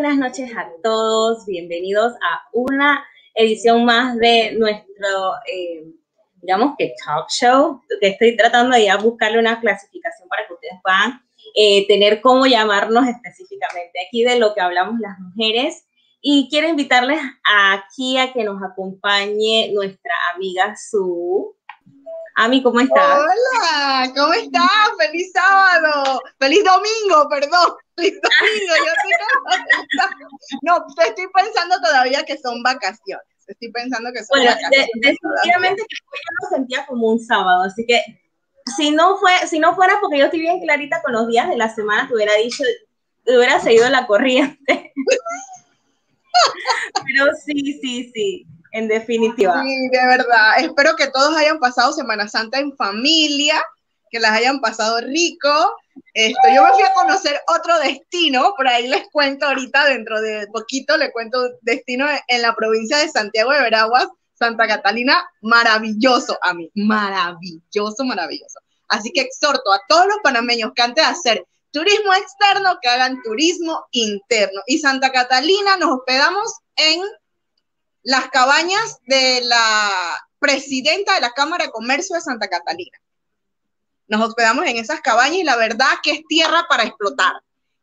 buenas noches a todos. Bienvenidos a una edición más de nuestro, eh, digamos que talk show, que estoy tratando de buscarle una clasificación para que ustedes puedan eh, tener cómo llamarnos específicamente aquí de lo que hablamos las mujeres. Y quiero invitarles aquí a que nos acompañe nuestra amiga Su. Ami, ¿cómo estás? Hola, ¿cómo estás? Feliz sábado. Feliz domingo, perdón. Domingo. Yo estoy no, estoy pensando todavía que son vacaciones. Estoy pensando que son vacaciones. definitivamente que yo lo sentía como un sábado, así que si no fue, si no fuera porque yo estoy bien clarita con los días de la semana, te hubiera dicho, te hubiera seguido la corriente. Pero sí, sí, sí en definitiva. Sí, de verdad. Espero que todos hayan pasado Semana Santa en familia, que las hayan pasado rico. Esto, yo me fui a conocer otro destino, por ahí les cuento ahorita, dentro de poquito, le cuento destino en la provincia de Santiago de Veraguas, Santa Catalina, maravilloso a mí, maravilloso, maravilloso. Así que exhorto a todos los panameños que antes de hacer turismo externo, que hagan turismo interno. Y Santa Catalina nos hospedamos en las cabañas de la presidenta de la Cámara de Comercio de Santa Catalina. Nos hospedamos en esas cabañas y la verdad que es tierra para explotar.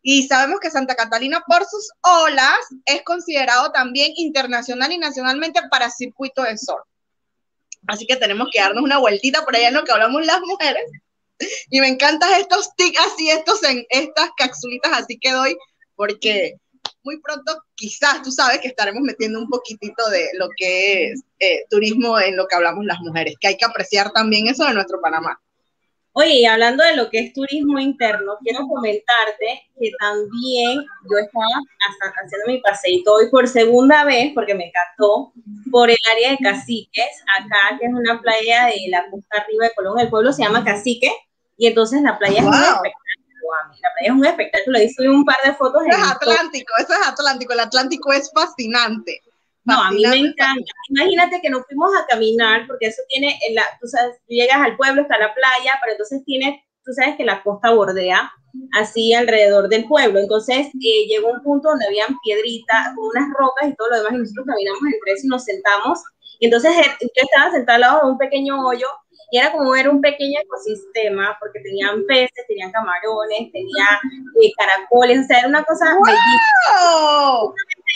Y sabemos que Santa Catalina, por sus olas, es considerado también internacional y nacionalmente para circuito de sol. Así que tenemos que darnos una vueltita por allá en lo que hablamos las mujeres. Y me encantan estos tics así, estos en estas capsulitas así que doy, porque muy pronto quizás tú sabes que estaremos metiendo un poquitito de lo que es eh, turismo en lo que hablamos las mujeres, que hay que apreciar también eso de nuestro Panamá. Oye, y hablando de lo que es turismo interno, quiero comentarte que también yo estaba hasta haciendo mi paseito hoy por segunda vez, porque me encantó, por el área de Caciques, acá, que es una playa de la costa arriba de Colón. El pueblo se llama Cacique, y entonces la playa es muy espectacular la playa es un espectáculo, ahí subí un par de fotos. Eso es Atlántico, eso es Atlántico, el Atlántico es fascinante. No, a mí me encanta. Imagínate que nos fuimos a caminar, porque eso tiene, la, tú sabes, llegas al pueblo, está la playa, pero entonces tiene, tú sabes que la costa bordea así alrededor del pueblo. Entonces eh, llegó un punto donde habían piedritas, unas rocas y todo lo demás, y nosotros caminamos entre eso y nos sentamos. Y entonces eh, yo estaba sentada al lado de un pequeño hoyo y era como ver un pequeño ecosistema, porque tenían peces, tenían camarones, tenían eh, caracoles, o sea, era una cosa wow.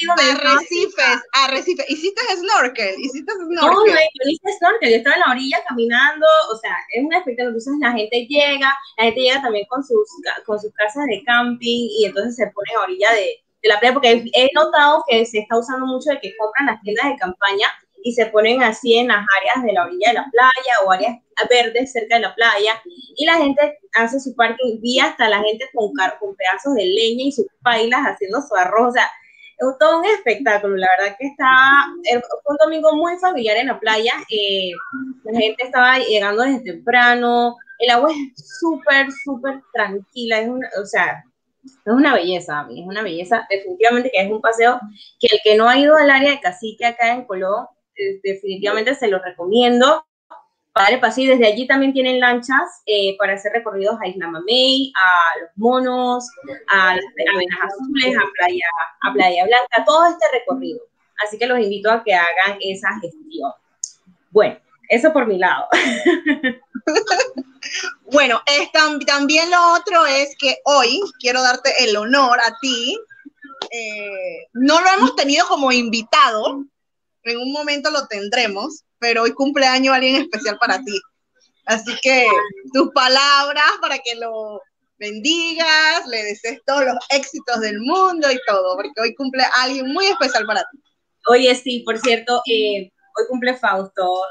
Arrecifes, arrecifes. ¿Hiciste snorkel? ¿Hiciste snorkel? No, no, yo hice snorkel, yo estaba en la orilla caminando, o sea, es un espectáculo, entonces la gente llega, la gente llega también con sus, con sus casas de camping y entonces se pone a orilla de, de la playa, porque he notado que se está usando mucho de que compran las tiendas de campaña y se ponen así en las áreas de la orilla de la playa o áreas verdes cerca de la playa y la gente hace su parking, vi hasta la gente con, con pedazos de leña y sus pailas haciendo su arroz, o sea, es todo un espectáculo, la verdad que estaba, fue un domingo muy familiar en la playa, eh, la gente estaba llegando desde temprano, el agua es súper, súper tranquila, es una, o sea, es una belleza, es una belleza, definitivamente que es un paseo que el que no ha ido al área de Cacique acá en Colón, definitivamente se lo recomiendo. Padre Paseo, desde allí también tienen lanchas eh, para hacer recorridos a Isla Mamey, a Los Monos, a las Avenas Azules, a Playa, a Playa Blanca, todo este recorrido. Así que los invito a que hagan esa gestión. Bueno, eso por mi lado. bueno, también lo otro es que hoy quiero darte el honor a ti. Eh, no lo hemos tenido como invitado, en un momento lo tendremos, pero hoy cumpleaños alguien especial para ti. Así que tus palabras para que lo bendigas, le desees todos los éxitos del mundo y todo, porque hoy cumple alguien muy especial para ti. Oye, sí, por cierto, eh, hoy cumple Fausto,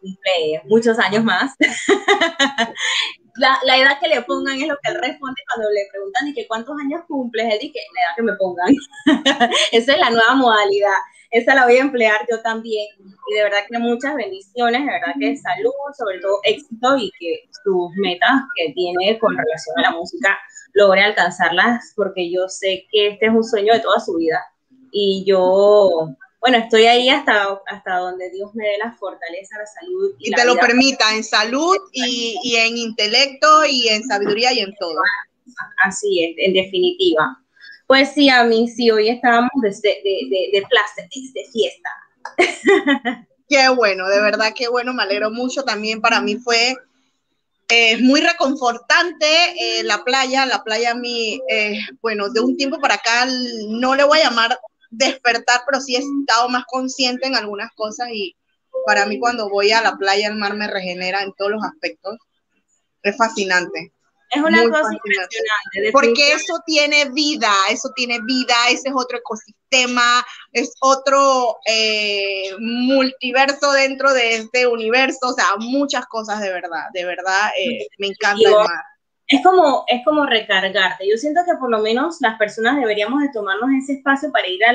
cumple muchos años más. la, la, edad que le pongan es lo que él responde cuando le preguntan y que cuántos años cumples, él dice la edad que me pongan. Esa es la nueva modalidad esa la voy a emplear yo también. Y de verdad que muchas bendiciones, de verdad que salud, sobre todo éxito y que sus metas que tiene con relación a la música logre alcanzarlas, porque yo sé que este es un sueño de toda su vida. Y yo, bueno, estoy ahí hasta, hasta donde Dios me dé la fortaleza, la salud. Y, te lo permita, en salud y, y en intelecto y en sabiduría y en todo. Así es, en definitiva. Pues sí, a mí sí, hoy estábamos de, de, de, de de fiesta. Qué bueno, de verdad, qué bueno, me alegro mucho. También para mí fue eh, muy reconfortante eh, la playa. La playa a mí, eh, bueno, de un tiempo para acá no le voy a llamar despertar, pero sí he estado más consciente en algunas cosas y para mí cuando voy a la playa, el mar me regenera en todos los aspectos. Es fascinante. Es una cosa impresionante. Porque eso tiene vida, eso tiene vida, ese es otro ecosistema, es otro eh, multiverso dentro de este universo, o sea, muchas cosas de verdad, de verdad, eh, me encanta el mar. Es como, es como recargarte. Yo siento que por lo menos las personas deberíamos de tomarnos ese espacio para ir a,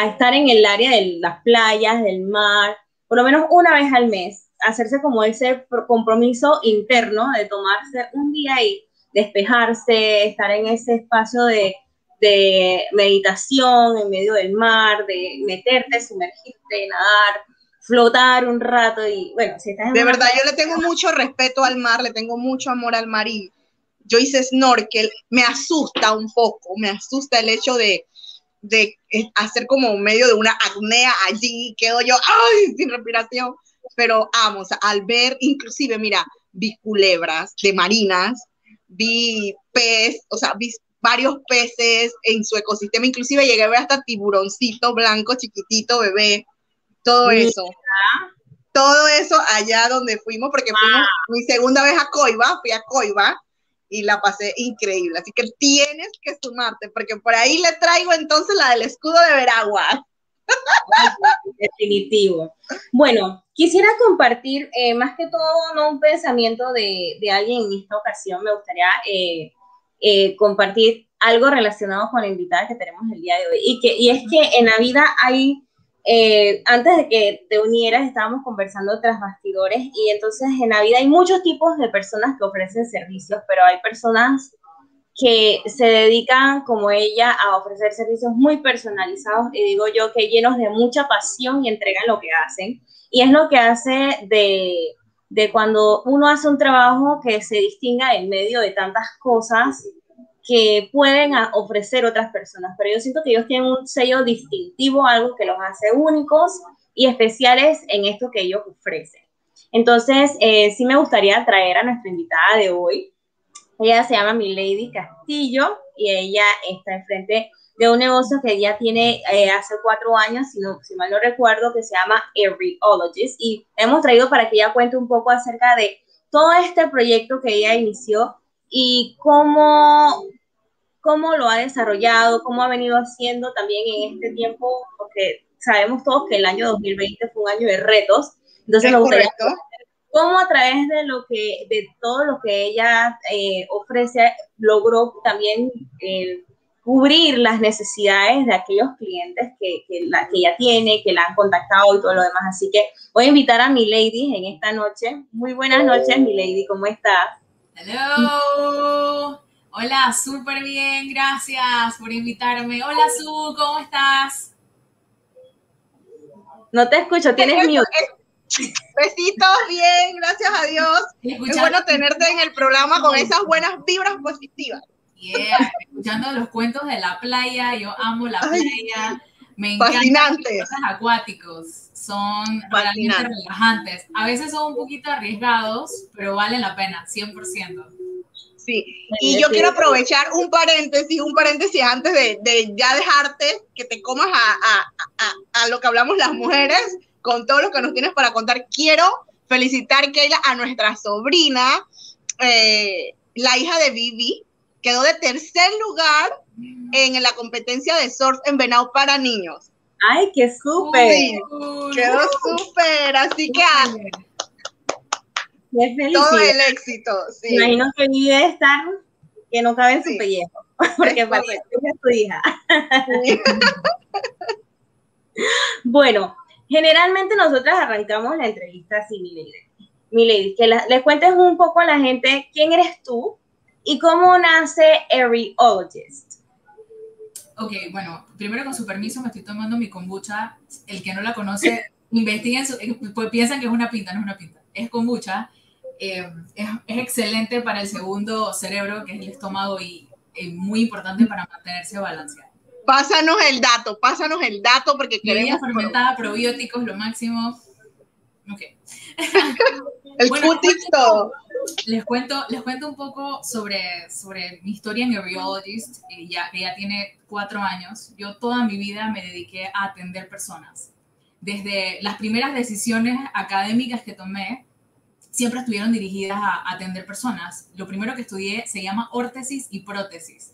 a estar en el área de las playas, del mar, por lo menos una vez al mes hacerse como ese compromiso interno de tomarse un día y despejarse, estar en ese espacio de, meditación en medio del mar, de meterte, sumergirte, nadar, flotar un rato y bueno, si estás De verdad, yo le tengo mucho respeto al mar, le tengo mucho amor al mar y yo hice snorkel, me asusta un poco, me asusta el hecho de, de hacer como medio de una acnea allí, quedo yo, ay, sin respiración pero vamos, al ver, inclusive, mira, vi culebras de marinas, vi pez, o sea, vi varios peces en su ecosistema, inclusive llegué a ver hasta tiburoncito blanco, chiquitito, bebé, todo eso. Todo eso allá donde fuimos, porque fuimos mi segunda vez a Coiba, fui a Coiba y la pasé increíble. Así que tienes que sumarte, porque por ahí le traigo entonces la del escudo de Veragua. Definitivo. Bueno, quisiera compartir eh, más que todo no un pensamiento de, alguien en esta ocasión, me gustaría eh, eh, compartir algo relacionado con la invitada que tenemos el día de hoy. Y, que, y es que en la vida hay, antes de que te unieras, estábamos conversando tras bastidores y entonces en la vida hay muchos tipos de personas que ofrecen servicios, pero hay personas que se dedican como ella a ofrecer servicios muy personalizados y digo yo que llenos de mucha pasión y entregan lo que hacen. Y es lo que hace de, de cuando uno hace un trabajo que se distinga en medio de tantas cosas que pueden ofrecer otras personas. Pero yo siento que ellos tienen un sello distintivo, algo que los hace únicos y especiales en esto que ellos ofrecen. Entonces, eh, sí me gustaría traer a nuestra invitada de hoy, ella se llama Milady Castillo y ella está enfrente de un negocio que ella tiene eh, hace cuatro años, si, no, si mal no recuerdo, que se llama Everyologist. Y hemos traído para que ella cuente un poco acerca de todo este proyecto que ella inició y cómo, cómo lo ha desarrollado, cómo ha venido haciendo también en este tiempo, porque sabemos todos que el año 2020 fue un año de retos. Entonces, me gustaría cómo a través de lo que, de todo lo que ella eh, ofrece, logró también eh, cubrir las necesidades de aquellos clientes que, que, la, que ella tiene, que la han contactado y todo lo demás. Así que voy a invitar a mi lady en esta noche. Muy buenas noches, mi lady, ¿cómo estás? Hello. Hola, súper bien, gracias por invitarme. Hola, Su, ¿cómo estás? No te escucho, tienes mute. Besitos, bien, gracias a Dios. Es bueno tenerte en el programa con esas buenas vibras positivas. Yeah, escuchando los cuentos de la playa, yo amo la playa. Me encantan los acuáticos, son realmente relajantes. A veces son un poquito arriesgados, pero valen la pena, 100%. Sí, y yo quiero aprovechar un paréntesis, un paréntesis antes de, de ya dejarte que te comas a, a, a, a, lo que hablamos las mujeres con todo lo que nos tienes para contar. Quiero felicitar, Keila, a nuestra sobrina, eh, la hija de Vivi, quedó de tercer lugar en la competencia de surf en Venado para niños. ¡Ay, qué súper! quedó súper, así que todo el éxito. Sí. Imagino que vive estar que no cabe en su pellejo, porque parece tu hija. bueno, Generalmente nosotras arrancamos la entrevista así, Milady. Milady, que le cuentes un poco a la gente quién eres tú y cómo nace Areologist. Ok, bueno, primero con su permiso me estoy tomando mi kombucha. El que no la conoce, investiguen, pues piensan que es una pinta, no es una pinta, es kombucha. Eh, es, es, excelente para el segundo cerebro, que es el estómago, y eh, muy importante para mantenerse balanceado. Pásanos el dato, pásanos el dato porque queremos... fermentada, probióticos, lo máximo. Ok. el bueno. Les cuento, les cuento un poco sobre, sobre mi historia en Uriologist, eh, ya, que ya tiene cuatro años. Yo toda mi vida me dediqué a atender personas. Desde las primeras decisiones académicas que tomé, siempre estuvieron dirigidas a atender personas. Lo primero que estudié se llama órtesis y prótesis,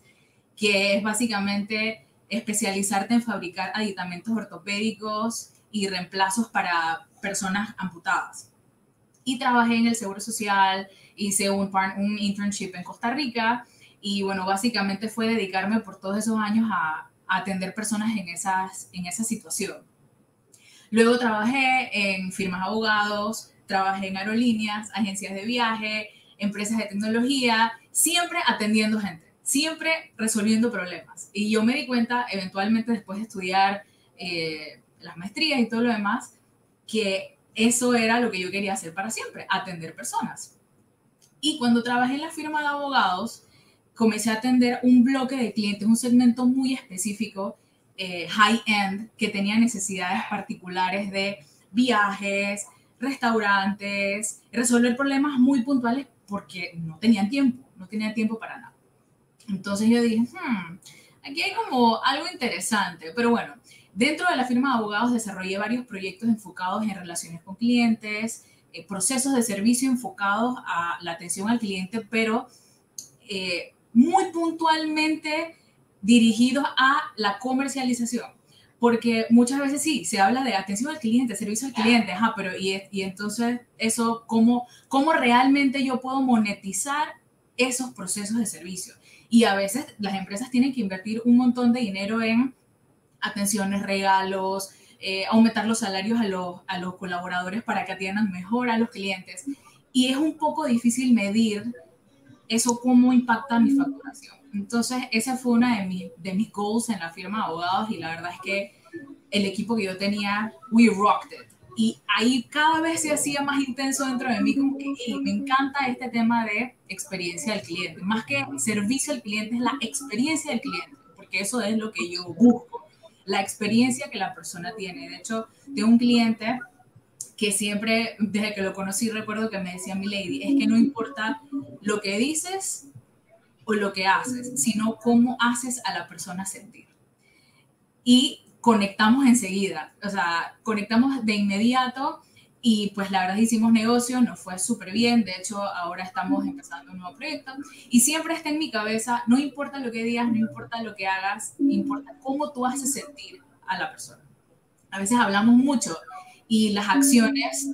que es básicamente especializarte en fabricar aditamentos ortopédicos y reemplazos para personas amputadas. Y trabajé en el Seguro Social, hice un, un internship en Costa Rica y bueno, básicamente fue dedicarme por todos esos años a, atender personas en, esas, en esa situación. Luego trabajé en firmas abogados, trabajé en aerolíneas, agencias de viaje, empresas de tecnología, siempre atendiendo gente, siempre resolviendo problemas. Y yo me di cuenta, eventualmente después de estudiar eh, las maestrías y todo lo demás, que eso era lo que yo quería hacer para siempre, atender personas. Y cuando trabajé en la firma de abogados, comencé a atender un bloque de clientes, un segmento muy específico, eh, high-end, que tenía necesidades particulares de viajes, restaurantes, resolver problemas muy puntuales porque no tenían tiempo, no tenían tiempo para nada. Entonces yo dije, hmm, aquí hay como algo interesante, pero bueno, dentro de la firma de abogados desarrollé varios proyectos enfocados en relaciones con clientes, eh, procesos de servicio enfocados a la atención al cliente, pero eh, muy puntualmente dirigidos a la comercialización. Porque muchas veces sí, se habla de atención al cliente, servicio al cliente, ajá, pero y, entonces eso, ¿cómo, ¿cómo realmente yo puedo monetizar esos procesos de servicio? Y a veces las empresas tienen que invertir un montón de dinero en atenciones, regalos, eh, aumentar los salarios a los, a los colaboradores para que atiendan mejor a los clientes. Y es un poco difícil medir eso cómo impacta mi facturación. Entonces, esa fue una de mis, de mis goals en la firma de abogados y la verdad es que el equipo que yo tenía, we rocked it. Y ahí cada vez se hacía más intenso dentro de mí, como que me encanta este tema de experiencia del cliente. Más que servicio al cliente, es la experiencia del cliente, porque eso es lo que yo busco, la experiencia que la persona tiene. De hecho, tengo un cliente que siempre, desde que lo conocí, recuerdo que me decía mi lady, es que no importa lo que dices, o lo que haces, sino cómo haces a la persona sentir. Y conectamos enseguida, o sea, conectamos de inmediato y pues la verdad hicimos negocio, nos fue súper bien, de hecho ahora estamos empezando un nuevo proyecto y siempre está en mi cabeza, no importa lo que digas, no importa lo que hagas, importa cómo tú haces sentir a la persona. A veces hablamos mucho y las acciones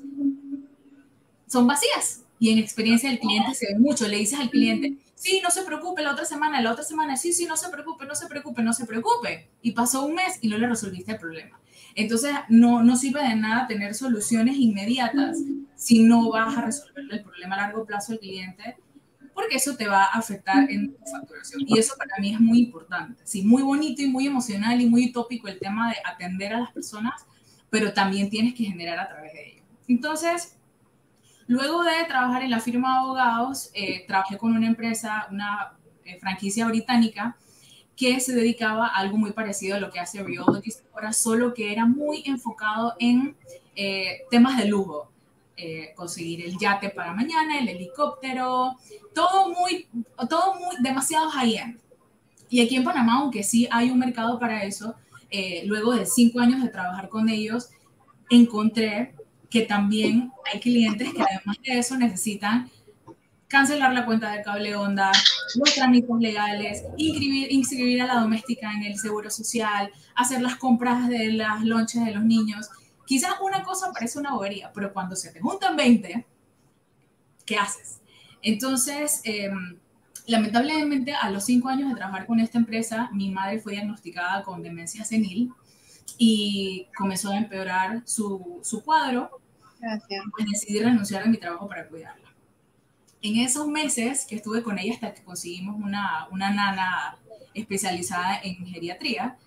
son vacías y en experiencia del cliente se ve mucho, le dices al cliente, sí, no se preocupe, la otra semana, la otra semana, sí, sí, no se preocupe, no se preocupe, no se preocupe. Y pasó un mes y no le resolviste el problema. Entonces, no, no sirve de nada tener soluciones inmediatas si no vas a resolver el problema a largo plazo al cliente, porque eso te va a afectar en tu facturación. Y eso para mí es muy importante. Sí, muy bonito y muy emocional y muy utópico el tema de atender a las personas, pero también tienes que generar a través de ello. Entonces, Luego de trabajar en la firma de abogados, eh, trabajé con una empresa, una eh, franquicia británica, que se dedicaba a algo muy parecido a lo que hace Rheologist ahora, solo que era muy enfocado en eh, temas de lujo. conseguir el yate para mañana, el helicóptero, todo muy, todo muy, demasiado high-end. Y aquí en Panamá, aunque sí hay un mercado para eso, luego de cinco años de trabajar con ellos, encontré que también hay clientes que además de eso necesitan cancelar la cuenta de cable onda, los trámites legales, inscribir, inscribir a la doméstica en el seguro social, hacer las compras de las lonches de los niños. Quizás una cosa parece una bobería, pero cuando se te juntan 20, ¿qué haces? Entonces, em, lamentablemente, a los cinco años de trabajar con esta empresa, mi madre fue diagnosticada con demencia senil y comenzó a empeorar su, su cuadro pues decidí renunciar a mi trabajo para cuidarla. En esos meses que estuve con ella hasta que conseguimos una, una nana especializada en geriatría,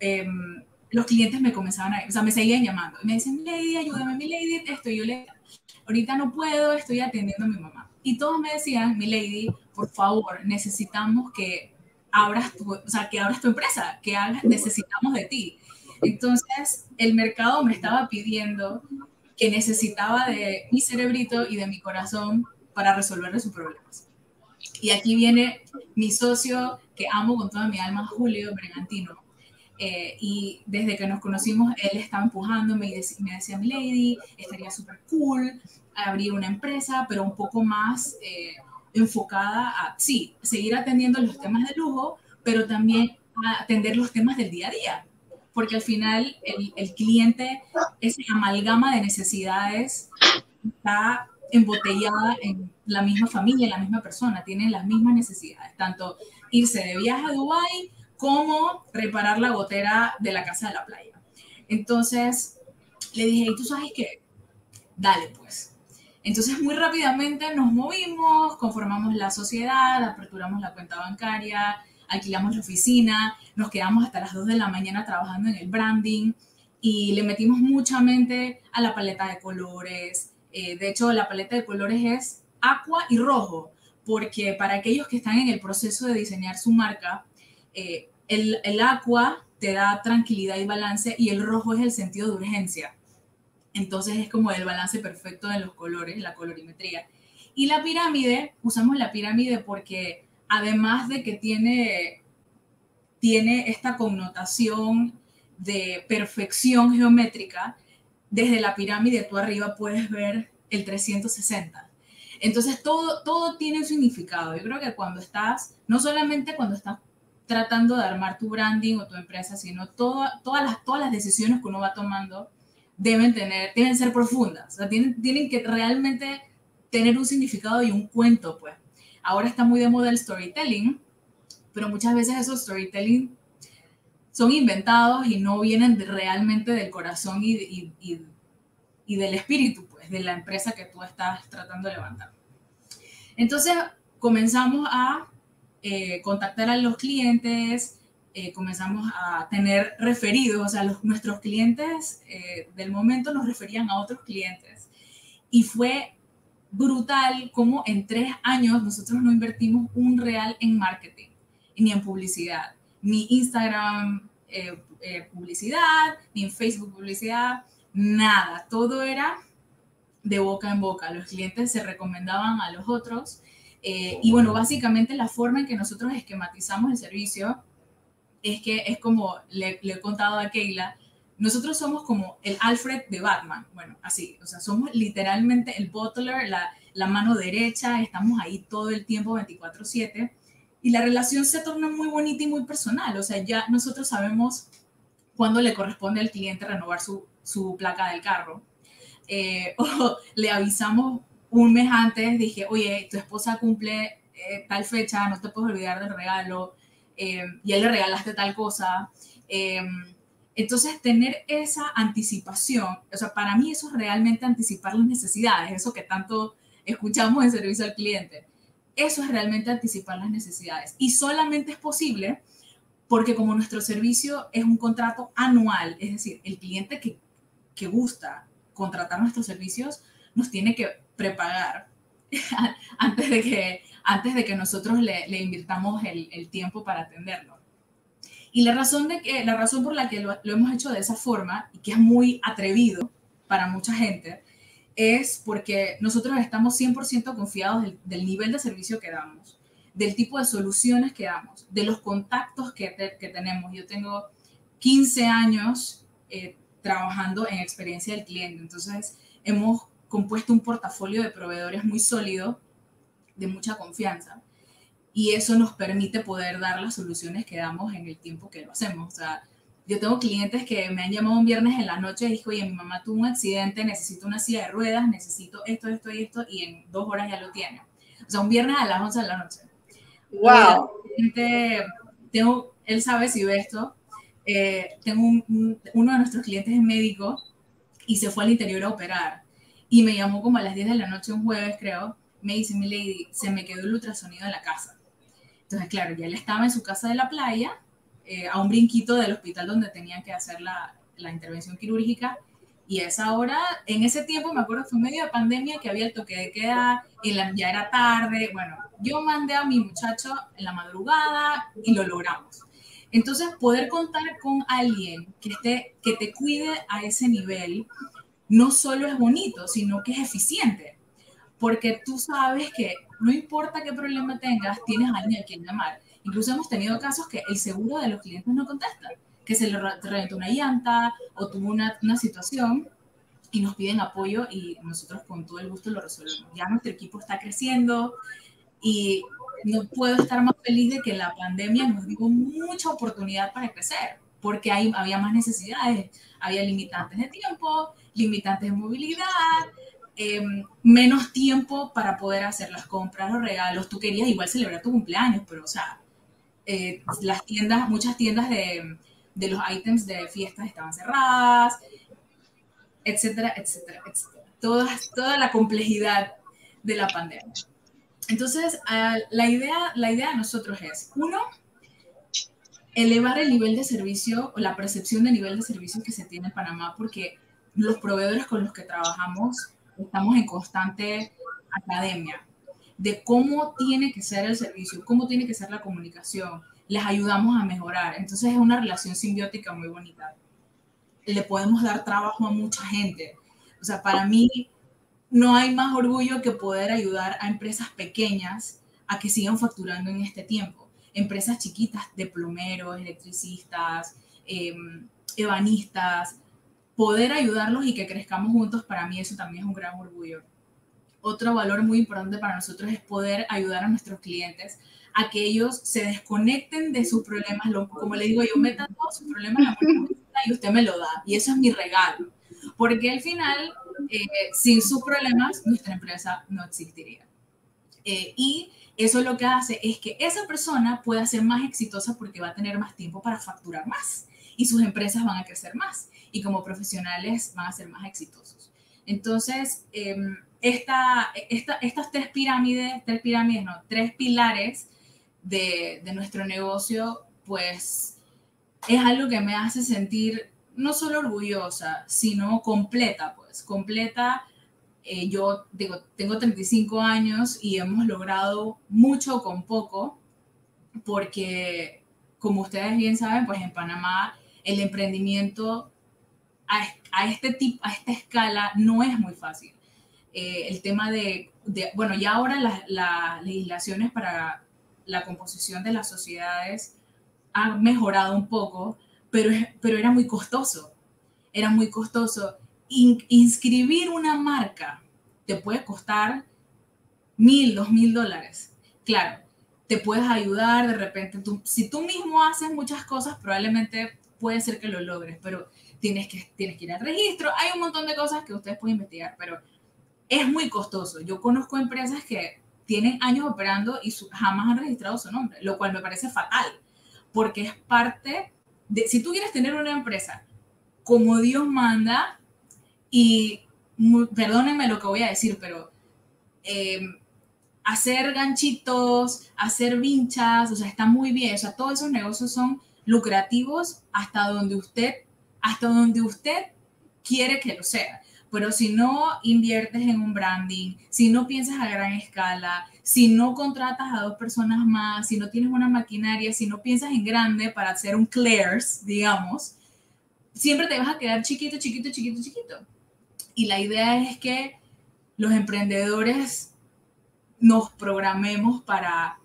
em, los clientes me comenzaban a, o sea, me seguían llamando. Y me dicen, Lady, ayúdame, mi Lady, esto. yo le, ahorita no puedo, estoy atendiendo a mi mamá. Y todos me decían, mi Lady, por favor, necesitamos que abras tu, o sea, que abras tu empresa, que necesitamos de ti. Entonces, el mercado me estaba pidiendo que necesitaba de mi cerebrito y de mi corazón para resolverle sus problemas. Y aquí viene mi socio que amo con toda mi alma, Julio Bregantino. Eh, y desde que nos conocimos, él estaba empujándome y me decía, mi lady, estaría súper cool abrir una empresa, pero un poco más eh, enfocada a, sí, seguir atendiendo los temas de lujo, pero también a atender los temas del día a día. Porque al final el, el cliente, esa amalgama de necesidades está embotellada en la misma familia, en la misma persona, tienen las mismas necesidades, tanto irse de viaje a Dubái como reparar la gotera de la casa de la playa. Entonces le dije, ¿y tú sabes qué? Dale pues. Entonces muy rápidamente nos movimos, conformamos la sociedad, aperturamos la cuenta bancaria, alquilamos la oficina, nos quedamos hasta las 2 de la mañana trabajando en el branding y le metimos mucha mente a la paleta de colores. Eh, de hecho, la paleta de colores es aqua y rojo, porque para aquellos que están en el proceso de diseñar su marca, eh, el, el aqua te da tranquilidad y balance y el rojo es el sentido de urgencia. Entonces es como el balance perfecto de los colores, la colorimetría. Y la pirámide, usamos la pirámide porque además de que tiene, tiene esta connotación de perfección geométrica, desde la pirámide tú arriba puedes ver el 360. Entonces todo, todo tiene un significado. Yo creo que cuando estás, no solamente cuando estás tratando de armar tu branding o tu empresa, sino todas, las, todas las decisiones que uno va tomando deben tener, deben ser profundas, o sea, tienen, tienen que realmente tener un significado y un cuento, pues. Ahora está muy de moda el storytelling, pero muchas veces esos storytelling son inventados y no vienen realmente del corazón y, y, y, del espíritu, pues, de la empresa que tú estás tratando de levantar. Entonces, comenzamos a eh, contactar a los clientes, eh, comenzamos a tener referidos, o sea, los, nuestros clientes eh, del momento nos referían a otros clientes. Y fue brutal como en tres años nosotros no invertimos un real en marketing, ni en publicidad, ni Instagram eh, publicidad, ni en Facebook publicidad, nada. Todo era de boca en boca. Los clientes se recomendaban a los otros. y bueno, básicamente la forma en que nosotros esquematizamos el servicio es que es como le, he contado a Keila, nosotros somos como el Alfred de Batman, bueno, así, o sea, somos literalmente el butler, la, la mano derecha, estamos ahí todo el tiempo 24/7 y la relación se torna muy bonita y muy personal, o sea, ya nosotros sabemos cuándo le corresponde al cliente renovar su, su placa del carro, eh, o le avisamos un mes antes, dije, oye, tu esposa cumple eh, tal fecha, no te puedes olvidar del regalo, eh, y él le regalaste tal cosa. Eh, entonces, tener esa anticipación, o sea, para mí eso es realmente anticipar las necesidades, eso que tanto escuchamos en servicio al cliente. Eso es realmente anticipar las necesidades. Y solamente es posible porque como nuestro servicio es un contrato anual, es decir, el cliente que, que gusta contratar nuestros servicios nos tiene que prepagar antes de que antes de que nosotros le, invirtamos el, tiempo para atenderlo. Y la razón, de que, la razón por la que lo, hemos hecho de esa forma, y que es muy atrevido para mucha gente, es porque nosotros estamos 100% confiados del, nivel de servicio que damos, del tipo de soluciones que damos, de los contactos que, que tenemos. Yo tengo 15 años eh, trabajando en experiencia del cliente, entonces hemos compuesto un portafolio de proveedores muy sólido de mucha confianza. Y eso nos permite poder dar las soluciones que damos en el tiempo que lo hacemos. O sea, yo tengo clientes que me han llamado un viernes en la noche y dijo, oye, mi mamá tuvo un accidente, necesito una silla de ruedas, necesito esto, esto y esto, y en dos horas ya lo tiene. O sea, un viernes a las 11 de la noche. ¡Wow! tengo, él sabe si ve esto. Eh, tengo uno de nuestros clientes es médico y se fue al interior a operar. Y me llamó como a las 10 de la noche un jueves, creo, me dice mi lady, se me quedó el ultrasonido en la casa. Entonces, claro, ya él estaba en su casa de la playa, eh, a un brinquito del hospital donde tenían que hacer la, la intervención quirúrgica. Y a esa hora, en ese tiempo, me acuerdo, fue medio de pandemia que había el toque de queda, y la, ya era tarde, bueno, yo mandé a mi muchacho en la madrugada y lo logramos. Entonces, poder contar con alguien que, esté, que te cuide a ese nivel, no solo es bonito, sino que es eficiente. Porque tú sabes que no importa qué problema tengas, tienes a alguien a quien llamar. Incluso hemos tenido casos que el seguro de los clientes no contesta, que se le reventó una llanta o tuvo una, una situación y nos piden apoyo y nosotros con todo el gusto lo resolvemos. Ya nuestro equipo está creciendo y no puedo estar más feliz de que la pandemia nos dio mucha oportunidad para crecer, porque había más necesidades, había limitantes de tiempo, limitantes de movilidad, em, menos tiempo para poder hacer las compras, los regalos. Tú querías igual celebrar tu cumpleaños, pero o sea, eh, las tiendas, muchas tiendas de, de los ítems de fiestas estaban cerradas, etcétera, etcétera, etcétera. Toda, toda la complejidad de la pandemia. Entonces, ah, la, idea, la idea de nosotros es, uno, elevar el nivel de servicio o la percepción de nivel de servicio que se tiene en Panamá, porque los proveedores con los que trabajamos estamos en constante academia de cómo tiene que ser el servicio, cómo tiene que ser la comunicación. Les ayudamos a mejorar. Entonces es una relación simbiótica muy bonita. Le podemos dar trabajo a mucha gente. O sea, para mí no hay más orgullo que poder ayudar a empresas pequeñas a que sigan facturando en este tiempo. Empresas chiquitas de plomeros, electricistas, em, ebanistas, poder ayudarlos y que crezcamos juntos, para mí eso también es un gran orgullo. Otro valor muy importante para nosotros es poder ayudar a nuestros clientes a que ellos se desconecten de sus problemas. Como le digo, yo metan todos sus problemas en la y usted me lo da. Y eso es mi regalo. Porque al final eh, sin sus problemas nuestra empresa no existiría. Eh, y eso lo que hace es que esa persona pueda ser más exitosa porque va a tener más tiempo para facturar más y sus empresas van a crecer más y como profesionales van a ser más exitosos. Entonces, em, esta, esta, estas tres pirámides, tres pirámides, no, tres pilares de, de nuestro negocio, pues es algo que me hace sentir no solo orgullosa, sino completa, pues, completa. Eh, yo digo, tengo 35 años y hemos logrado mucho con poco, porque como ustedes bien saben, pues en Panamá el emprendimiento a, este tipo, a esta escala no es muy fácil. Eh, el tema de, bueno, ya ahora las legislaciones para la composición de las sociedades han mejorado un poco, pero, era muy costoso. Era muy costoso. inscribir una marca te puede costar mil, dos mil dólares. Claro, te puedes ayudar de repente. Tú, si tú mismo haces muchas cosas, probablemente puede ser que lo logres, pero tienes que, tienes que ir al registro. Hay un montón de cosas que ustedes pueden investigar, pero es muy costoso. Yo conozco empresas que tienen años operando y jamás han registrado su nombre, lo cual me parece fatal, porque es parte si tú quieres tener una empresa como Dios manda, y perdónenme lo que voy a decir, pero eh, hacer ganchitos, hacer vinchas, o sea, está muy bien, o sea, todos esos negocios son lucrativos hasta donde usted, hasta donde usted quiere que lo sea. Pero si no inviertes en un branding, si no piensas a gran escala, si no contratas a dos personas más, si no tienes una maquinaria, si no piensas en grande para hacer un clears, digamos, siempre te vas a quedar chiquito, chiquito, chiquito, chiquito. Y la idea es que los emprendedores nos programemos para,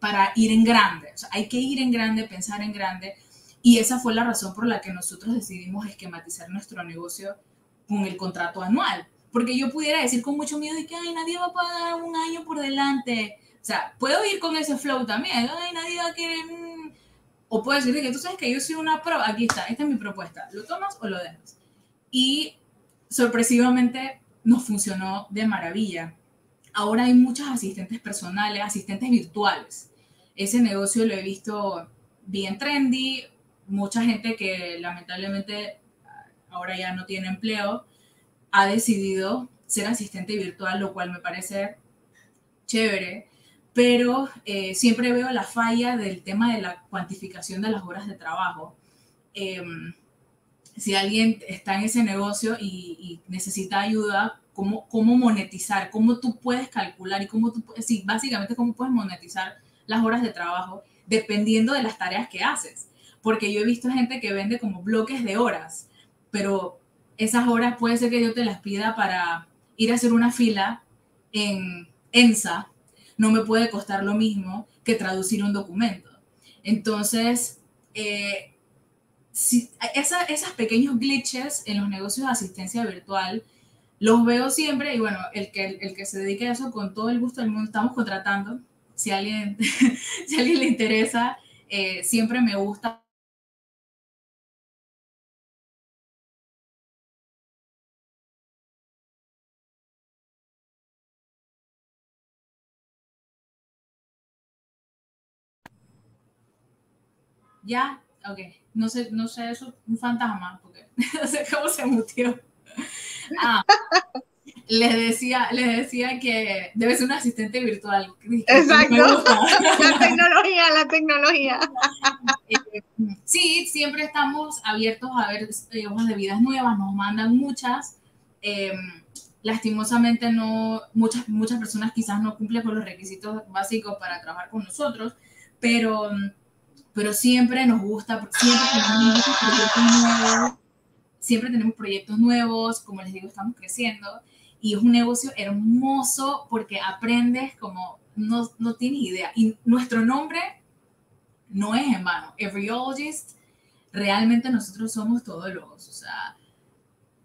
para ir en grande. Hay que ir en grande, pensar en grande. Y esa fue la razón por la que nosotros decidimos esquematizar nuestro negocio con el contrato anual. Porque yo pudiera decir con mucho miedo de que, ay, nadie va a pagar un año por delante. O sea, puedo ir con ese flow también. Ay, nadie va a querer... Mm". O puedo decir que tú sabes que yo soy una pro. Aquí está, esta es mi propuesta. ¿Lo tomas o lo dejas? Y sorpresivamente nos funcionó de maravilla. Ahora hay muchos asistentes personales, asistentes virtuales. Ese negocio lo he visto bien trendy. Mucha gente que lamentablemente ahora ya no tiene empleo, ha decidido ser asistente virtual, lo cual me parece chévere, pero eh, siempre veo la falla del tema de la cuantificación de las horas de trabajo. Em, si alguien está en ese negocio y, necesita ayuda cómo, cómo monetizar, cómo tú puedes calcular y cómo tú, básicamente cómo puedes monetizar las horas de trabajo dependiendo de las tareas que haces. Porque yo he visto gente que vende como bloques de horas, pero esas horas puede ser que yo te las pida para ir a hacer una fila en ENSA, no me puede costar lo mismo que traducir un documento. Entonces, eh, si, esos pequeños glitches en los negocios de asistencia virtual los veo siempre y bueno, el que, el que se dedique a eso con todo el gusto del mundo, estamos contratando. Si a alguien, si a alguien le interesa, eh, siempre me gusta Ya, ok. No sé, no sé, eso un fantasma, porque no sé cómo se mutió. Ah, les decía, les decía que debe ser un asistente virtual. Exacto. La tecnología, la tecnología. Eh, sí, siempre estamos abiertos a ver eh, hojas de vidas nuevas, nos mandan muchas. Eh, lastimosamente no, muchas, muchas personas quizás no cumplen con los requisitos básicos para trabajar con nosotros, pero pero siempre nos gusta, siempre tenemos proyectos nuevos, siempre tenemos proyectos nuevos, como les digo, estamos creciendo y es un negocio hermoso porque aprendes como no, no tienes idea. Y nuestro nombre no es en vano. Everyologist, realmente nosotros somos todólogos. O sea,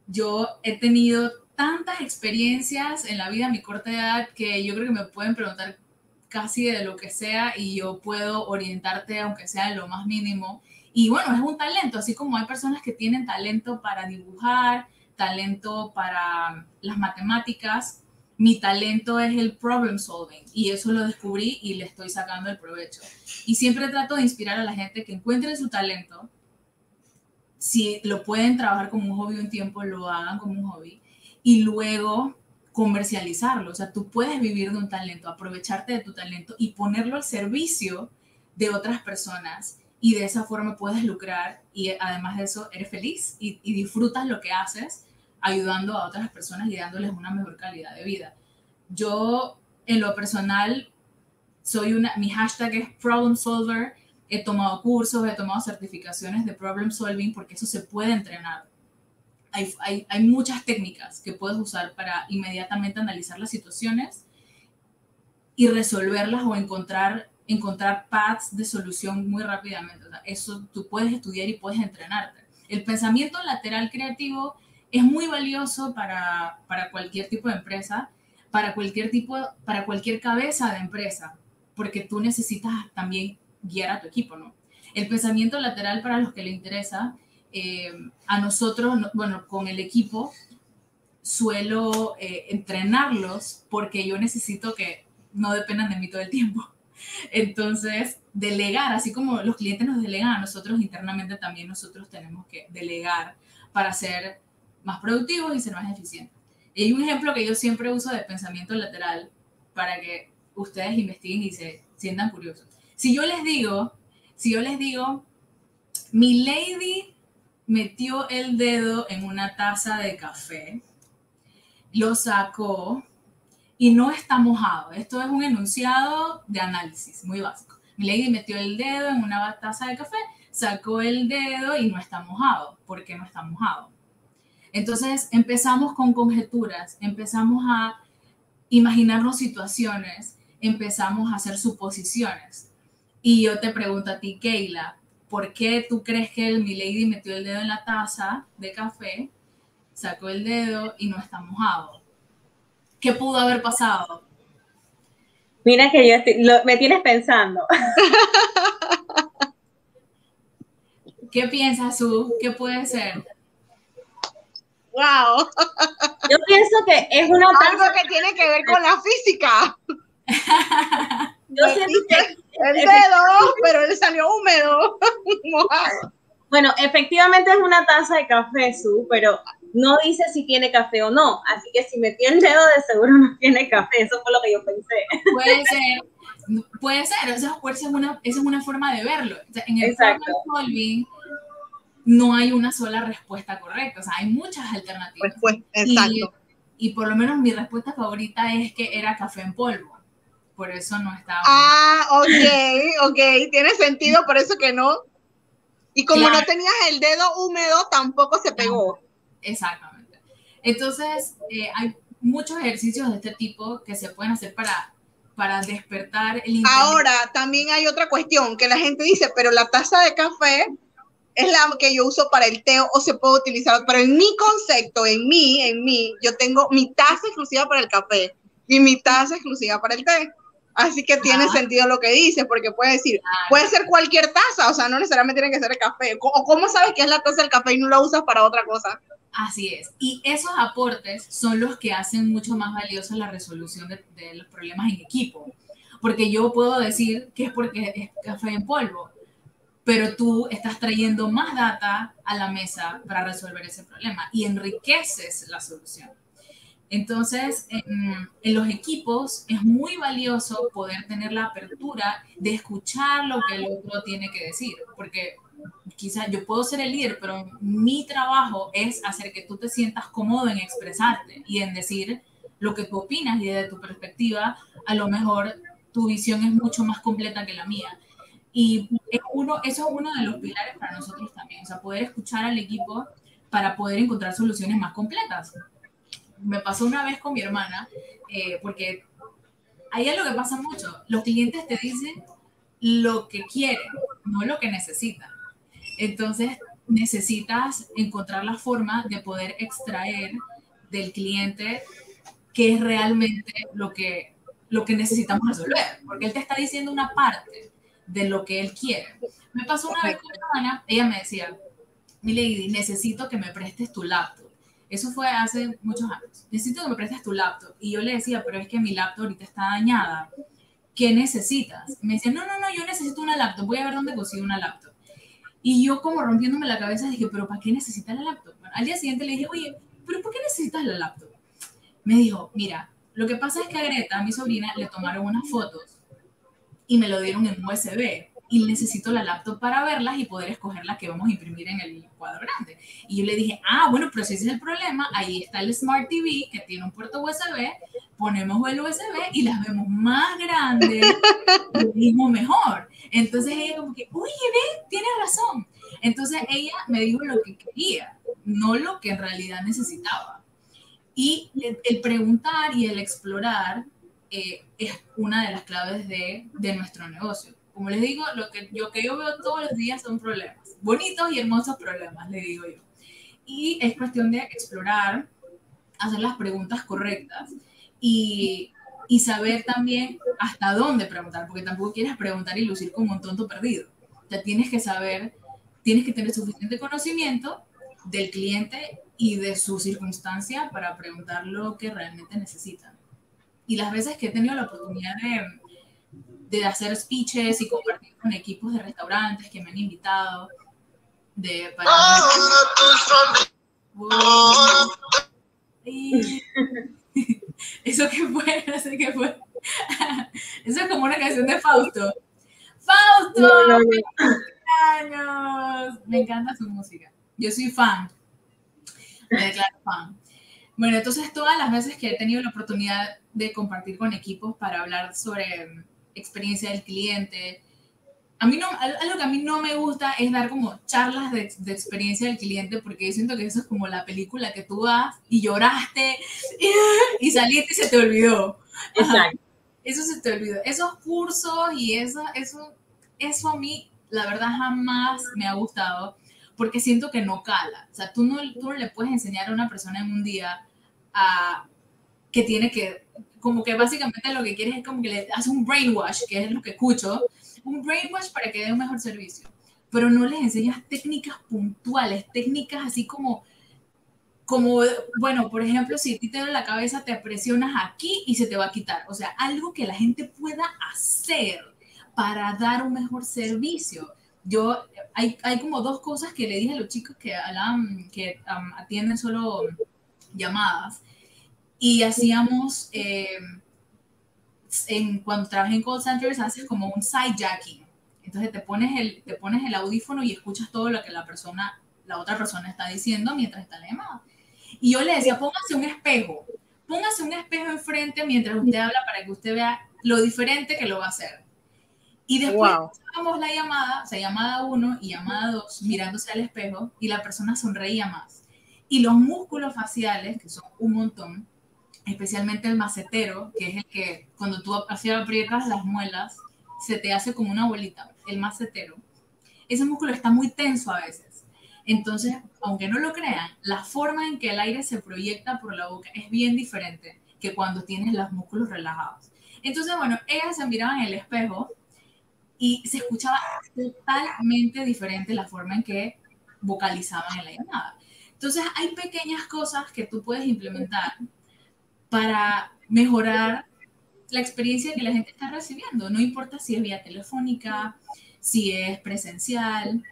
yo he tenido tantas experiencias en la vida a mi corta edad que yo creo que me pueden preguntar casi de lo que sea y yo puedo orientarte aunque sea lo más mínimo. Y bueno, es un talento, así como hay personas que tienen talento para dibujar, talento para las matemáticas, mi talento es el problem solving y eso lo descubrí y le estoy sacando el provecho. Y siempre trato de inspirar a la gente que encuentre su talento, si lo pueden trabajar como un hobby un tiempo, lo hagan como un hobby y luego comercializarlo. O sea, tú puedes vivir de un talento, aprovecharte de tu talento y ponerlo al servicio de otras personas y de esa forma puedes lucrar y además de eso eres feliz y, disfrutas lo que haces ayudando a otras personas y dándoles una mejor calidad de vida. Yo en lo personal soy una, mi hashtag es problem solver, he tomado cursos, he tomado certificaciones de problem solving porque eso se puede entrenar hay, hay, muchas técnicas que puedes usar para inmediatamente analizar las situaciones y resolverlas o encontrar, encontrar paths de solución muy rápidamente. eso tú puedes estudiar y puedes entrenarte. El pensamiento lateral creativo es muy valioso para, para cualquier tipo de empresa, para cualquier tipo, para cualquier cabeza de empresa, porque tú necesitas también guiar a tu equipo, ¿no? El pensamiento lateral para los que le interesa eh, a nosotros, bueno, con el equipo, suelo eh, entrenarlos porque yo necesito que no dependan de mí todo el tiempo. Entonces, delegar, así como los clientes nos delegan a nosotros internamente, también nosotros tenemos que delegar para ser más productivos y ser más eficientes. Y hay un ejemplo que yo siempre uso de pensamiento lateral para que ustedes investiguen y se sientan curiosos. Si yo les digo, si yo les digo, mi lady metió el dedo en una taza de café, lo sacó y no está mojado. Esto es un enunciado de análisis muy básico. Mi lady metió el dedo en una taza de café, sacó el dedo y no está mojado. ¿Por qué no está mojado? Entonces empezamos con conjeturas, empezamos a imaginarnos situaciones, empezamos a hacer suposiciones. Y yo te pregunto a ti, Keila, ¿por qué tú crees que el Milady metió el dedo en la taza de café, sacó el dedo y no está mojado? ¿Qué pudo haber pasado? Mira que yo me tienes pensando. ¿Qué piensas, Su? ¿Qué puede ser? Wow. Yo pienso que es una algo que tiene que ver con la física. Yo siento que el dedo, pero él salió húmedo, Bueno, efectivamente es una taza de café, Su, pero no dice si tiene café o no. Así que si metió el dedo, de seguro no tiene café. Eso fue lo que yo pensé. Puede ser, puede ser. Esa, es una, esa es una forma de verlo. en el Exacto. solving no hay una sola respuesta correcta. O sea, hay muchas alternativas. Pues, exacto. y por lo menos mi respuesta favorita es que era café en polvo. Por eso no estaba. Ah, ok, ok, tiene sentido, por eso que no. Y como no tenías el dedo húmedo, tampoco se pegó. Exactamente. Entonces, eh, hay muchos ejercicios de este tipo que se pueden hacer para, para despertar el Ahora, también hay otra cuestión, que la gente dice, pero la taza de café es la que yo uso para el té o se puede utilizar, pero en mi concepto, en mí, en mí, yo tengo mi taza exclusiva para el café y mi taza exclusiva para el té. Así que tiene sentido lo que dices, porque puede decir, puede ser cualquier taza, o sea, no necesariamente tiene que ser el café. ¿O cómo sabes que es la taza del café y no la usas para otra cosa? Así es. Y esos aportes son los que hacen mucho más valiosa la resolución de, de, los problemas en equipo. Porque yo puedo decir que es porque es café en polvo, pero tú estás trayendo más data a la mesa para resolver ese problema y enriqueces la solución. Entonces, en, los equipos es muy valioso poder tener la apertura de escuchar lo que el otro tiene que decir, porque quizás yo puedo ser el líder, pero mi trabajo es hacer que tú te sientas cómodo en expresarte y en decir lo que tú opinas y desde tu perspectiva, a lo mejor tu visión es mucho más completa que la mía. Y es uno, eso es uno de los pilares para nosotros también, o sea, poder escuchar al equipo para poder encontrar soluciones más completas me pasó una vez con mi hermana, eh, porque ahí es lo que pasa mucho. Los clientes te dicen lo que quieren, no lo que necesitan. Entonces, necesitas encontrar la forma de poder extraer del cliente qué es realmente lo que, lo que necesitamos resolver, porque él te está diciendo una parte de lo que él quiere. Me pasó una vez con mi hermana, ella me decía, mi lady, necesito que me prestes tu laptop. Eso fue hace muchos años. Necesito que me prestes tu laptop. Y yo le decía, pero es que mi laptop ahorita está dañada. ¿Qué necesitas? me decía, no, no, no, yo necesito una laptop. Voy a ver dónde consigo una laptop. Y yo como rompiéndome la cabeza dije, pero ¿para qué necesitas la laptop? al día siguiente le dije, oye, pero ¿por qué necesitas la laptop? Me dijo, mira, lo que pasa es que a Greta, a mi sobrina, le tomaron unas fotos y me lo dieron en USB y necesito la laptop para verlas y poder escoger la que vamos a imprimir en el cuadro grande. Y yo le dije, ah, bueno, pero si ese es el problema, ahí está el Smart TV que tiene un puerto USB, ponemos el USB y las vemos más grandes, mismo mejor. Entonces ella como que, oye, ve, tienes razón. Entonces ella me dijo lo que quería, no lo que en realidad necesitaba. Y el, preguntar y el explorar eh, es una de las claves de, de nuestro negocio como les digo, lo que, yo, que yo veo todos los días son problemas, bonitos y hermosos problemas, le digo yo. Y es cuestión de explorar, hacer las preguntas correctas y, y saber también hasta dónde preguntar, porque tampoco quieres preguntar y lucir como un tonto perdido. O sea, tienes que saber, tienes que tener suficiente conocimiento del cliente y de su circunstancia para preguntar lo que realmente necesitan. Y las veces que he tenido la oportunidad de de hacer speeches y compartir con equipos de restaurantes que me han invitado. De, para... Eso que fue, no sé qué fue. Eso es como una canción de Fausto. ¡Fausto! Me encanta su música. Yo soy fan. Me declaro fan. Bueno, entonces todas las veces que he tenido la oportunidad de compartir con equipos para hablar sobre experiencia del cliente. A mí no, algo que a mí no me gusta es dar como charlas de, de, experiencia del cliente porque yo siento que eso es como la película que tú vas y lloraste y, saliste y se te olvidó. Exacto. Eso se te olvidó. Esos cursos y eso, eso, eso a mí, la verdad, jamás me ha gustado porque siento que no cala. O sea, tú no, tú no le puedes enseñar a una persona en un día a, que tiene que como que básicamente lo que quieres es como que le haces un brainwash, que es lo que escucho, un brainwash para que dé un mejor servicio. Pero no les enseñas técnicas puntuales, técnicas así como, como, bueno, por ejemplo, si a ti te duele la cabeza, te presionas aquí y se te va a quitar. O sea, algo que la gente pueda hacer para dar un mejor servicio. Yo, hay, hay como dos cosas que le dije a los chicos que, que um, atienden solo llamadas y hacíamos, eh, en, cuando trabajas en call centers, haces como un sidejacking. Entonces te pones, el, te pones el audífono y escuchas todo lo que la persona, la otra persona está diciendo mientras está la llamada. Y yo le decía, póngase un espejo, póngase un espejo enfrente mientras usted habla para que usted vea lo diferente que lo va a hacer. Y después wow. la llamada, o sea, llamada 1 y llamada 2, mirándose al espejo, y la persona sonreía más. Y los músculos faciales, que son un montón, especialmente el macetero, que es el que cuando tú aprietas las muelas, se te hace como una bolita, el macetero. Ese músculo está muy tenso a veces. Entonces, aunque no lo crean, la forma en que el aire se proyecta por la boca es bien diferente que cuando tienes los músculos relajados. Entonces, bueno, ellas se miraban en el espejo y se escuchaba totalmente diferente la forma en que vocalizaban en la llamada. Entonces, hay pequeñas cosas que tú puedes implementar para mejorar la experiencia que la gente está recibiendo. No importa si es vía telefónica, si es presencial.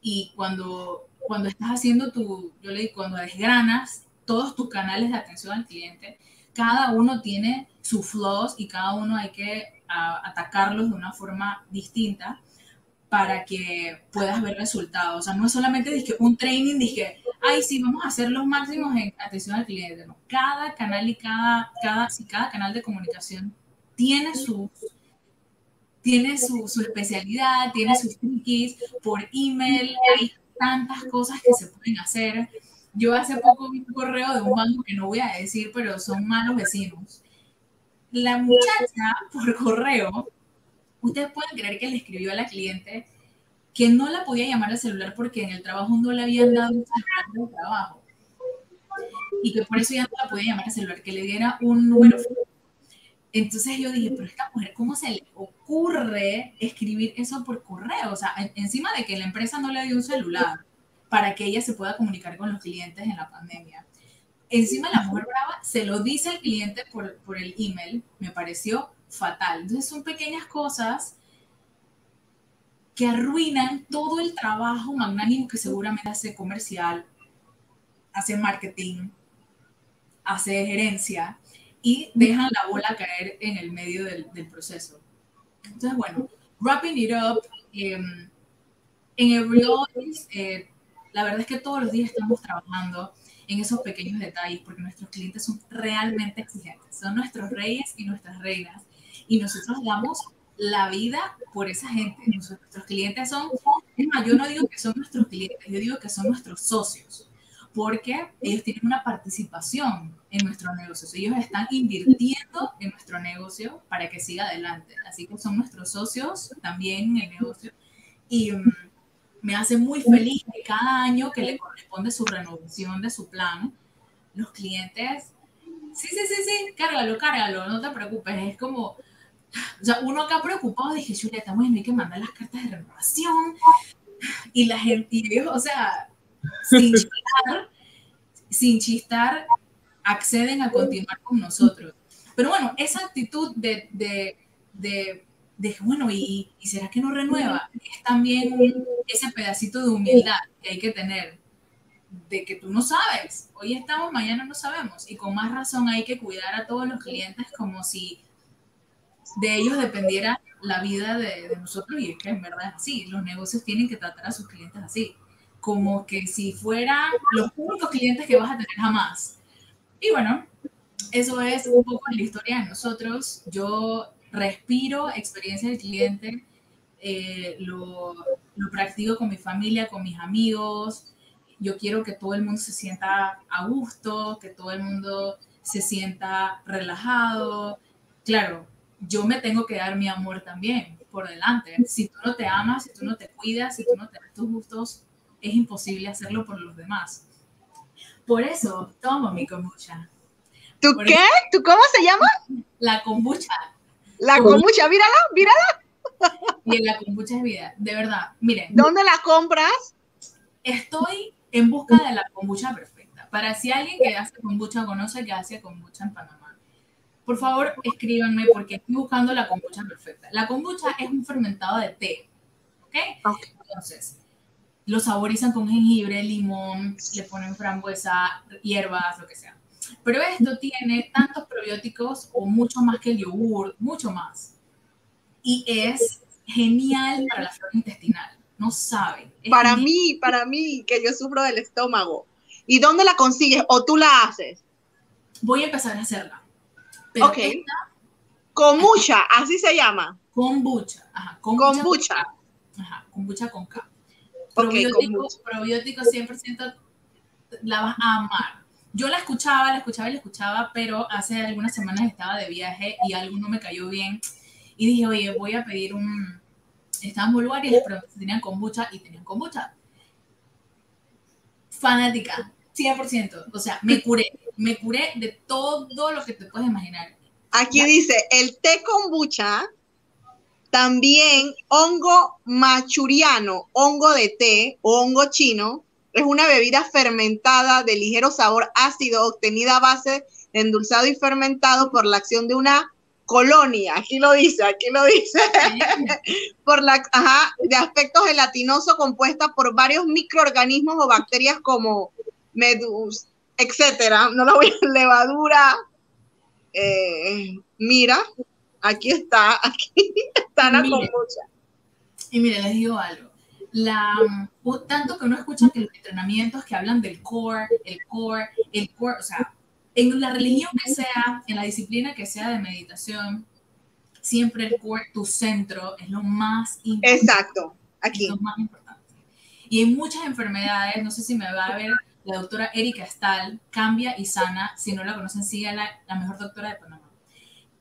Y cuando, cuando estás haciendo tu, yo le digo, cuando desgranas todos tus canales de atención al cliente, cada uno tiene sus flaws y cada uno hay que atacarlos de una forma distinta para que puedas ver resultados. O sea, no solamente dije, un training, dije, ay, sí, vamos a hacer los máximos en atención al cliente. No, cada canal y cada, cada, si cada canal de comunicación tiene su, tiene su, su especialidad, tiene sus tricks, por email hay tantas cosas que se pueden hacer. Yo hace poco vi un correo de un banco que no voy a decir, pero son malos vecinos la muchacha por correo, ustedes pueden creer que le escribió a la cliente que no la podía llamar al celular porque en el trabajo no le habían dado un trabajo. Y que por eso ya no la podía llamar al celular, que le diera un número. Entonces yo dije, pero esta mujer, ¿cómo se le ocurre escribir eso por correo? O sea, encima de que la empresa no le dio un celular para que ella se pueda comunicar con los clientes en la pandemia encima la mujer brava se lo dice al cliente por, por el email, me pareció fatal. Entonces son pequeñas cosas que arruinan todo el trabajo magnánimo que seguramente hace comercial, hace marketing, hace gerencia y dejan la bola caer en el medio del, del proceso. Entonces, bueno, wrapping it up, em, en real, eh, la verdad es que todos los días estamos trabajando en esos pequeños detalles, porque nuestros clientes son realmente exigentes, son nuestros reyes y nuestras reinas, y nosotros damos la vida por esa gente. Nuestros clientes son, yo no digo que son nuestros clientes, yo digo que son nuestros socios, porque ellos tienen una participación en nuestro negocio, ellos están invirtiendo en nuestro negocio para que siga adelante, así que son nuestros socios también en el negocio. Y, um, me hace muy feliz que cada año que le corresponde su renovación de su plan, los clientes, sí, sí, sí, sí, cárgalo, cárgalo, no te preocupes, es como, o sea, uno acá preocupado, dije, Julieta, bueno, hay que mandar las cartas de renovación, y la gente, o sea, sin chistar, sin chistar, acceden a continuar con nosotros. Pero bueno, esa actitud de, de, de de, bueno, ¿y, ¿y, será que no renueva? Es también ese pedacito de humildad que hay que tener, de que tú no sabes, hoy estamos, mañana no sabemos, y con más razón hay que cuidar a todos los clientes como si de ellos dependiera la vida de, de nosotros, y es que en verdad es así, los negocios tienen que tratar a sus clientes así, como que si fueran los únicos clientes que vas a tener jamás. Y bueno, eso es un poco la historia de nosotros. Yo respiro experiencia del cliente, eh, lo, lo, practico con mi familia, con mis amigos. Yo quiero que todo el mundo se sienta a gusto, que todo el mundo se sienta relajado. Claro, yo me tengo que dar mi amor también por delante. Si tú no te amas, si tú no te cuidas, si tú no te das tus gustos, es imposible hacerlo por los demás. Por eso tomo mi kombucha. ¿Tú qué? ¿Tú cómo se llama? La kombucha. La kombucha, mírala, mírala. Y la kombucha es vida, de verdad. Miren. ¿Dónde la compras? Estoy en busca de la kombucha perfecta. Para si alguien que hace kombucha conoce que hace kombucha en Panamá, por favor escríbanme porque estoy buscando la kombucha perfecta. La kombucha es un fermentado de té. ¿Ok? Entonces, lo saborizan con jengibre, limón, le ponen frambuesa, hierbas, lo que sea. Pero esto tiene tantos probióticos o mucho más que el yogur, mucho más. Y es genial para la flora intestinal. No saben. Para mí, para mí, que yo sufro del estómago. ¿Y dónde la consigues o tú la haces? voy a empezar a hacerla. Pero Ok. Kombucha, así se llama. kombucha. Ajá, kombucha. Kombucha. Ajá, kombucha con K. Probiótico, kombucha. probiótico 100% la vas a amar. Yo la escuchaba, la escuchaba y la escuchaba, pero hace algunas semanas estaba de viaje y algo no me cayó bien. Y dije, oye, voy a pedir un... Estaba en Bulgaria y les pregunté si tenían kombucha y tenían kombucha. Fanática, 100%. O sea, me curé. Me curé de todo lo que te puedes imaginar. Aquí dice, el té kombucha, también hongo machuriano, hongo de té o hongo chino, es una bebida fermentada de ligero sabor ácido obtenida a base de endulzado y fermentado por la acción de una colonia. Aquí lo dice, aquí lo dice. por la, ajá, de aspecto gelatinoso compuesta por varios microorganismos o bacterias como medus, etcétera. No lo voy a levadura. Eh, mira, aquí está, aquí está la kombucha. Y mire, les digo algo. La, tanto que uno escucha que los entrenamientos que hablan del core, el core, el core, o sea, en la religión que sea, en la disciplina que sea de meditación, siempre el core, tu centro, es lo más importante. Exacto, es aquí. lo más importante. Y hay muchas enfermedades, no sé si me va a ver la doctora Erika Stahl, Cambia y Sana, si no la conocen, siga la, la mejor doctora de Panamá.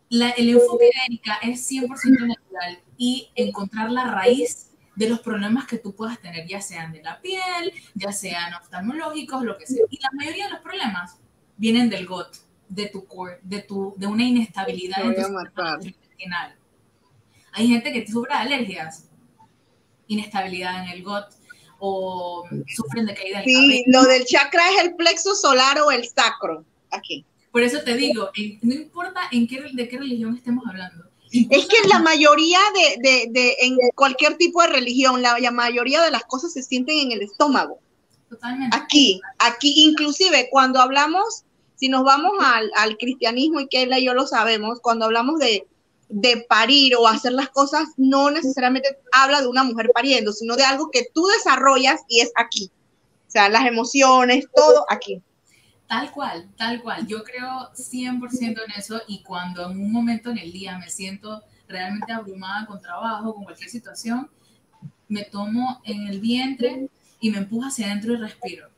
La- el enfoque de Erika es 100% natural y encontrar la raíz de los problemas que tú puedas tener, ya sean de la piel, ya sean oftalmológicos, lo que sea. Y la mayoría de los problemas vienen del gut, de tu core, de, tu, de una inestabilidad en tu sistema intestinal. Hay gente que sufre alergias, inestabilidad en el gut, o sufren de caída del Sí, cabello. lo del chakra es el plexo solar o el sacro. Aquí. Por eso te digo, no importa en qué, de qué religión estemos hablando. Es que la mayoría de, de, de en cualquier tipo de religión, la, la mayoría de las cosas se sienten en el estómago. Totalmente. Aquí, aquí, inclusive cuando hablamos, si nos vamos al, al cristianismo y que y yo lo sabemos, cuando hablamos de, de parir o hacer las cosas, no necesariamente habla de una mujer pariendo, sino de algo que tú desarrollas y es aquí. O sea, las emociones, todo aquí. Tal cual, tal cual. Yo creo 100% en eso y cuando en un momento en el día me siento realmente abrumada con trabajo, con cualquier situación, me tomo en el vientre y me empujo hacia adentro y respiro.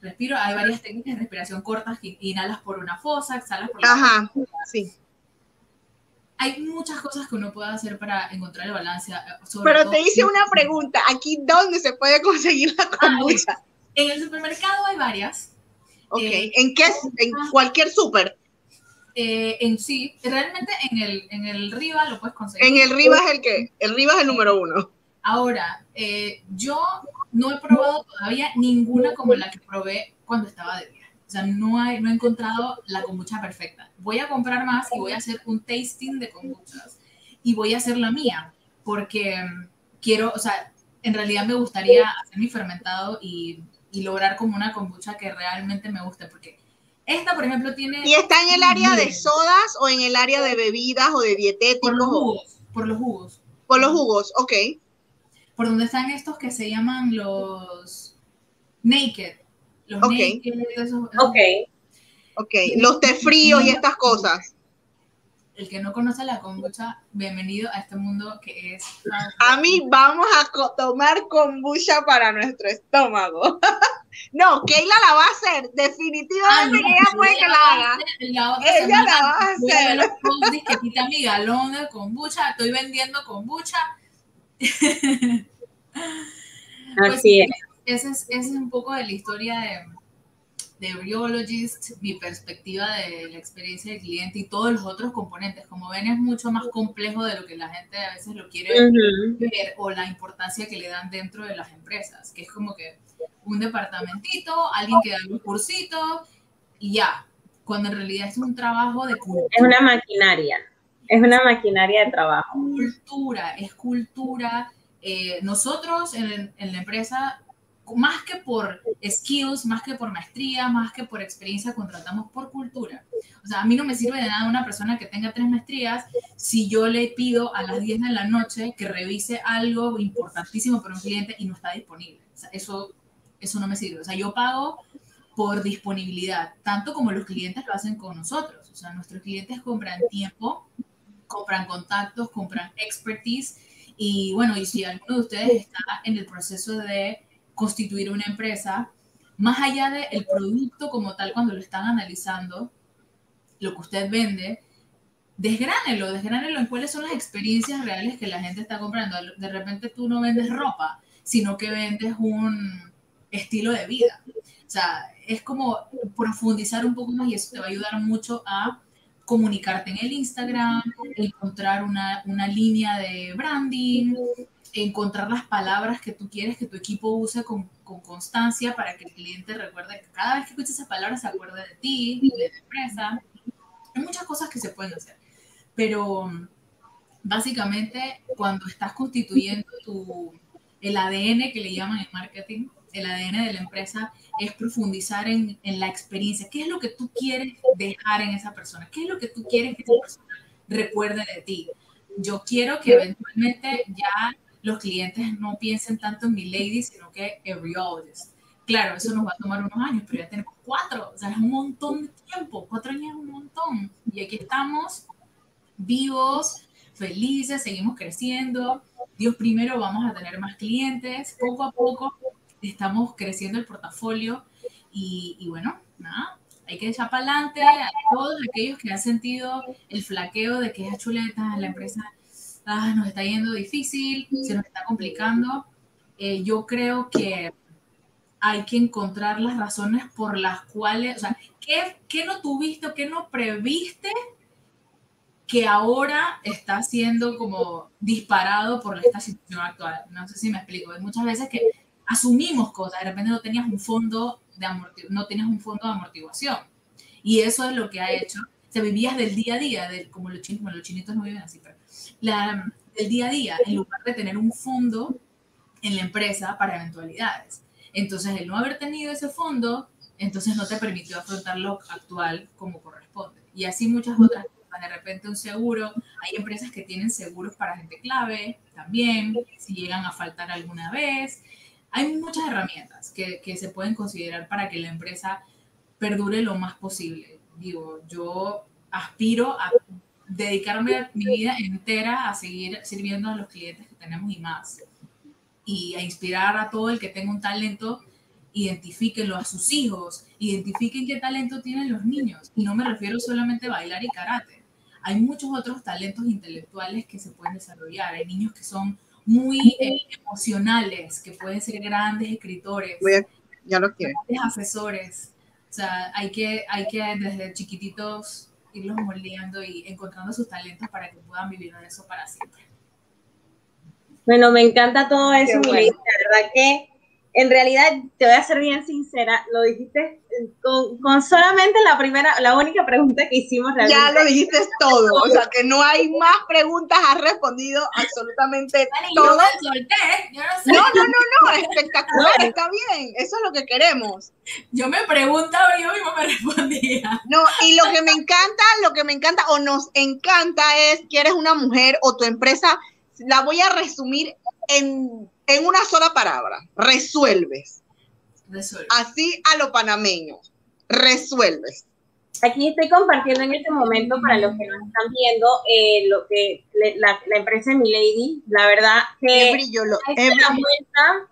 Respiro, hay varias técnicas de respiración cortas que inhalas por una fosa, exhalas por la Ajá, sí. Hay muchas cosas que uno puede hacer para encontrar el balance. eh, sobre Pero te hice una pregunta, aquí dónde se puede conseguir la kombucha. En el supermercado hay varias. Ok, Eh, ¿en qué? En cualquier súper. Eh, en sí, realmente en el, en el Riva lo puedes conseguir. En el Rivas el que, el Rivas es el número uno. Ahora, eh, yo no he probado todavía ninguna como la que probé cuando estaba de. O sea, no, hay, no he encontrado la kombucha perfecta. Voy a comprar más y voy a hacer un tasting de kombuchas. Y voy a hacer la mía, porque mm, quiero, o sea, en realidad me gustaría hacer mi fermentado y, y lograr como una kombucha que realmente me guste, porque esta, por ejemplo, tiene... ¿Y está en el área de sodas o en el área de bebidas o de Por dietéticos? los o- jugos, por los jugos. Por los jugos, ok. por donde están estos que se llaman los naked. Los Ok. naked, esos- esos- Ok. Ok, los té fríos y estas cosas. El que no conoce la kombucha, bienvenido a este mundo que es. A mí vamos a co- tomar kombucha para nuestro estómago. no, Keila la va a hacer, definitivamente que ella puede que la haga. La otra Ella semana la va a hacer. los que quita mi galón de kombucha. Estoy vendiendo kombucha. Pues Así es. Ese es, ese es un poco de la historia de, de Briologist, mi perspectiva de la experiencia del cliente y todos los otros componentes. Como ven, es mucho más complejo de lo que la gente a veces lo quiere ver o la importancia que le dan dentro de las empresas, que es como que un departamentito, alguien que da un cursito y ya, cuando en realidad es un trabajo de Es cultura. una maquinaria. Es una maquinaria de trabajo. cultura, es cultura. Eh, nosotros en, en la empresa, más que por skills, más que por maestría, más que por experiencia, contratamos por cultura. O sea, a mí no me sirve de nada una persona que tenga tres maestrías si yo le pido a las 10 de la noche que revise algo importantísimo para un cliente y no está disponible. O sea, eso, eso no me sirve. O sea, yo pago por disponibilidad, tanto como los clientes lo hacen con nosotros. O sea, nuestros clientes compran tiempo, compran contactos, compran expertise. Y bueno, y si alguno de ustedes está en el proceso de constituir una empresa, más allá del producto como tal, cuando lo están analizando, lo que usted vende, desgránelo, desgránelo en cuáles son las experiencias reales que la gente está comprando. De repente tú no vendes ropa, sino que vendes un estilo de vida. O sea, es como profundizar un poco más y eso te va a ayudar mucho a comunicarte en el Instagram, encontrar una, una línea de branding, encontrar las palabras que tú quieres que tu equipo use con, con, constancia para que el cliente recuerde que cada vez que escuche esas palabras se acuerde de ti, de tu empresa. Hay muchas cosas que se pueden hacer, pero básicamente cuando estás constituyendo tu, el ADN que le llaman en marketing, el ADN de la empresa es profundizar en, en, la experiencia. ¿Qué es lo que tú quieres dejar en esa persona? ¿Qué es lo que tú quieres que esa persona recuerde de ti? Yo quiero que eventualmente ya los clientes no piensen tanto en mi lady, sino que en Riologist. Claro, eso nos va a tomar unos años, pero ya tenemos cuatro, o sea, es un montón de tiempo, cuatro años es un montón. Y aquí estamos vivos, felices, seguimos creciendo. Dios primero, vamos a tener más clientes, poco a poco estamos creciendo el portafolio y, y bueno, nada, hay que echar para adelante a todos aquellos que han sentido el flaqueo de que es chuleta, la empresa ah, nos está yendo difícil, se nos está complicando. Eh, yo creo que hay que encontrar las razones por las cuales, o sea, ¿qué, qué no tuviste o qué no previste que ahora está siendo como disparado por esta situación actual? No sé si me explico. Hay muchas veces que asumimos cosas, de repente no tenías un fondo de no tenías un fondo de amortiguación. Y eso es lo que ha hecho. Se vivías del día a día, del, como los chinos, los chinitos no viven así, pero la, del día a día, en lugar de tener un fondo en la empresa para eventualidades. Entonces, el no haber tenido ese fondo, entonces no te permitió afrontar lo actual como corresponde. Y así muchas otras cosas. De repente un seguro, hay empresas que tienen seguros para gente clave también, si llegan a faltar alguna vez. Hay muchas herramientas que, que se pueden considerar para que la empresa perdure lo más posible. Digo, yo aspiro a dedicarme mi vida entera a seguir sirviendo a los clientes que tenemos y más. Y a inspirar a todo el que tenga un talento, identifíquenlo a sus hijos, identifiquen qué talento tienen los niños. Y no me refiero solamente a bailar y karate. Hay muchos otros talentos intelectuales que se pueden desarrollar. Hay niños que son muy eh, emocionales, que pueden ser grandes escritores, ya lo grandes asesores. O sea, hay que, hay que desde chiquititos irlos moldeando y encontrando sus talentos para que puedan vivir en eso para siempre. Bueno, me encanta todo eso, mi bueno. la verdad que en realidad te voy a ser bien sincera, lo dijiste con, con, solamente la primera, la única pregunta que hicimos realmente. Ya lo dijiste todo, o sea que no hay más preguntas, has respondido absolutamente todo. Yo me solté, yo no, sé. no, no, no, no, espectacular, no. está bien, eso es lo que queremos. Yo me preguntaba y yo mismo me respondía. No, y lo que me encanta, lo que me encanta o nos encanta es que eres una mujer o tu empresa, la voy a resumir en en una sola palabra, resuelves. Resuelve. Así a lo panameño, resuelves. Aquí estoy compartiendo en este momento para los que nos están viendo eh, lo que la, la, empresa de Milady, la verdad que brillo, lo, la vuelta,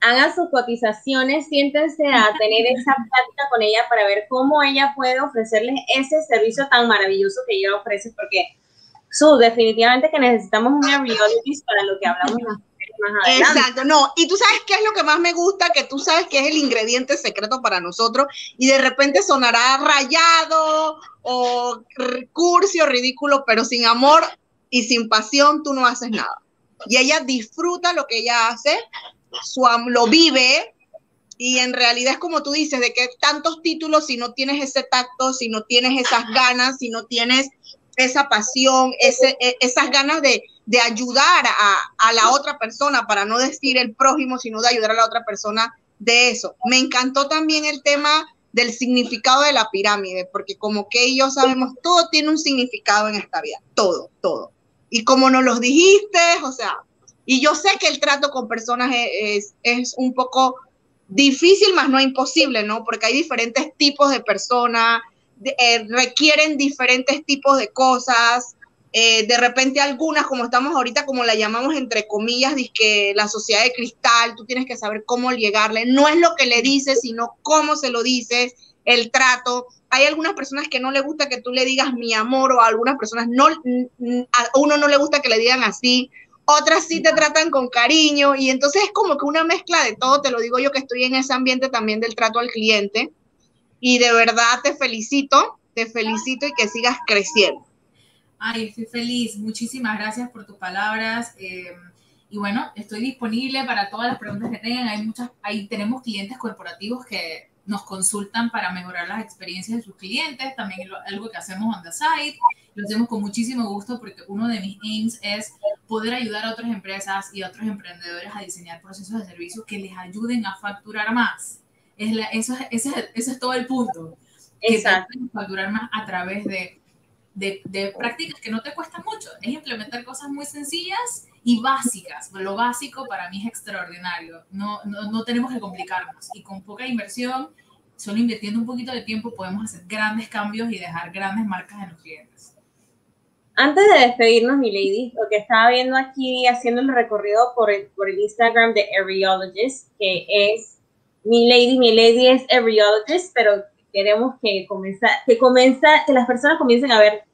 hagan sus cotizaciones, siéntense a tener esa plática con ella para ver cómo ella puede ofrecerles ese servicio tan maravilloso que ella ofrece, porque su definitivamente que necesitamos una reality para lo que hablamos Exacto, no, y tú sabes qué es lo que más me gusta, que tú sabes que es el ingrediente secreto para nosotros y de repente sonará rayado o cursi ridículo, pero sin amor y sin pasión tú no haces nada. Y ella disfruta lo que ella hace, su, lo vive y en realidad es como tú dices, de que tantos títulos si no tienes ese tacto, si no tienes esas ganas, si no tienes esa pasión, ese, e, esas ganas de, de ayudar a, a, la otra persona, para no decir el prójimo, sino de ayudar a la otra persona de eso. Me encantó también el tema del significado de la pirámide, porque como que yo sabemos, todo tiene un significado en esta vida, todo, todo. Y como nos los dijiste, o sea, y yo sé que el trato con personas es, es, un poco difícil, más no imposible, ¿no? Porque hay diferentes tipos de personas, eh, requieren diferentes tipos de cosas. Eh, de repente algunas, como estamos ahorita, como la llamamos entre comillas, que la sociedad de cristal, tú tienes que saber cómo llegarle. No es lo que le dices, sino cómo se lo dices, el trato. Hay algunas personas que no le gusta que tú le digas mi amor o a algunas personas no, a uno no le gusta que le digan así otras sí te tratan con cariño y entonces es como que una mezcla de todo, te lo digo yo que estoy en ese ambiente también del trato al cliente y de verdad te felicito, te felicito y que sigas creciendo. Ay, estoy feliz, muchísimas gracias por tus palabras. Eh, y bueno, estoy disponible para todas las preguntas que tengan. Hay muchas, ahí tenemos clientes corporativos que nos consultan para mejorar las experiencias de sus clientes, también algo que hacemos on the side, lo hacemos con muchísimo gusto porque uno de mis aims es poder ayudar a otras empresas y a otros emprendedores a diseñar procesos de servicio que les ayuden a facturar más. Es la, eso, ese, ese, es todo el punto. Exacto. Que facturar más a través de, de, prácticas que no te cuestan mucho. Es implementar cosas muy sencillas y básicas. Lo básico para mí es extraordinario. No, no, no, tenemos que complicarnos. Y con poca inversión, solo invirtiendo un poquito de tiempo, podemos hacer grandes cambios y dejar grandes marcas en los clientes. Antes de despedirnos, mi lady, lo que estaba viendo aquí, haciendo el recorrido por el, por el Instagram de Areologist, que es mi lady, mi lady es Areologist, pero queremos que comienza, que comienza, que las personas comiencen a ver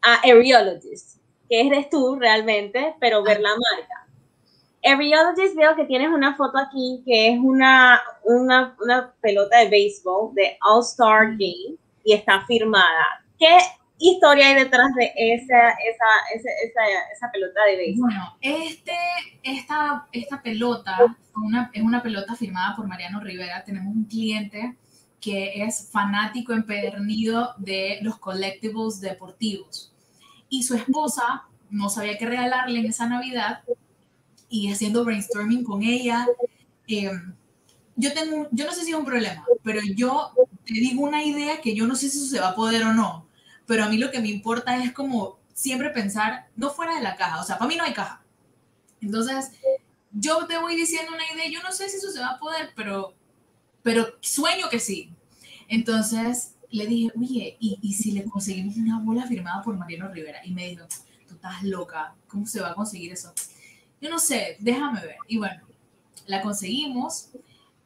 a Areologist que eres tú realmente, pero ver la marca. Everyologist veo que tienes una foto aquí que es una, una, una pelota de béisbol de All Star Game y está firmada. ¿Qué historia hay detrás de esa, esa, esa, esa, esa pelota de béisbol? Bueno, este, esta, esta pelota una, es una pelota firmada por Mariano Rivera. Tenemos un cliente que es fanático empedernido de los collectibles deportivos y su esposa no sabía qué regalarle en esa Navidad y haciendo brainstorming con ella. Em, yo tengo, yo no sé si es un problema, pero yo te digo una idea que yo no sé si eso se va a poder o no, pero a mí lo que me importa es como siempre pensar no fuera de la caja, o sea, para mí no hay caja. Entonces, yo te voy diciendo una idea, yo no sé si eso se va a poder, pero, pero sueño que sí. Entonces, le dije, oye, ¿y, ¿y, si le conseguimos una bola firmada por Mariano Rivera? Y me dijo, tú estás loca, ¿cómo se va a conseguir eso? Yo no sé, déjame ver. Y bueno, la conseguimos.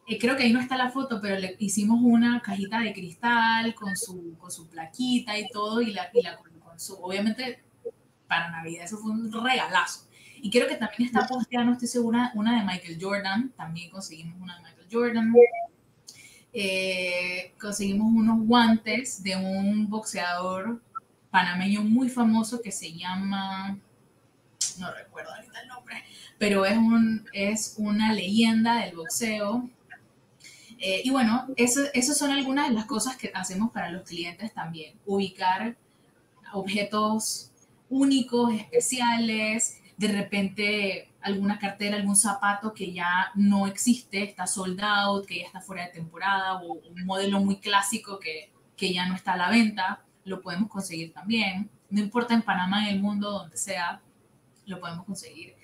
Eh, creo que ahí no está la foto, pero le hicimos una cajita de cristal con su, con su plaquita y todo, y la, y la con, su, obviamente, para Navidad, eso fue un regalazo. Y creo que también está posteada, estoy segura, una de Michael Jordan, también conseguimos una de Michael Jordan. Eh, conseguimos unos guantes de un boxeador panameño muy famoso que se llama, no recuerdo ahorita el nombre, pero es, un, es una leyenda del boxeo. Eh, y bueno, esas son algunas de las cosas que hacemos para los clientes también. Ubicar objetos únicos, especiales, de repente alguna cartera, algún zapato que ya no existe, está sold out, que ya está fuera de temporada, o un modelo muy clásico que, que ya no está a la venta, lo podemos conseguir también. No importa en Panamá, en el mundo, donde sea, lo podemos conseguir.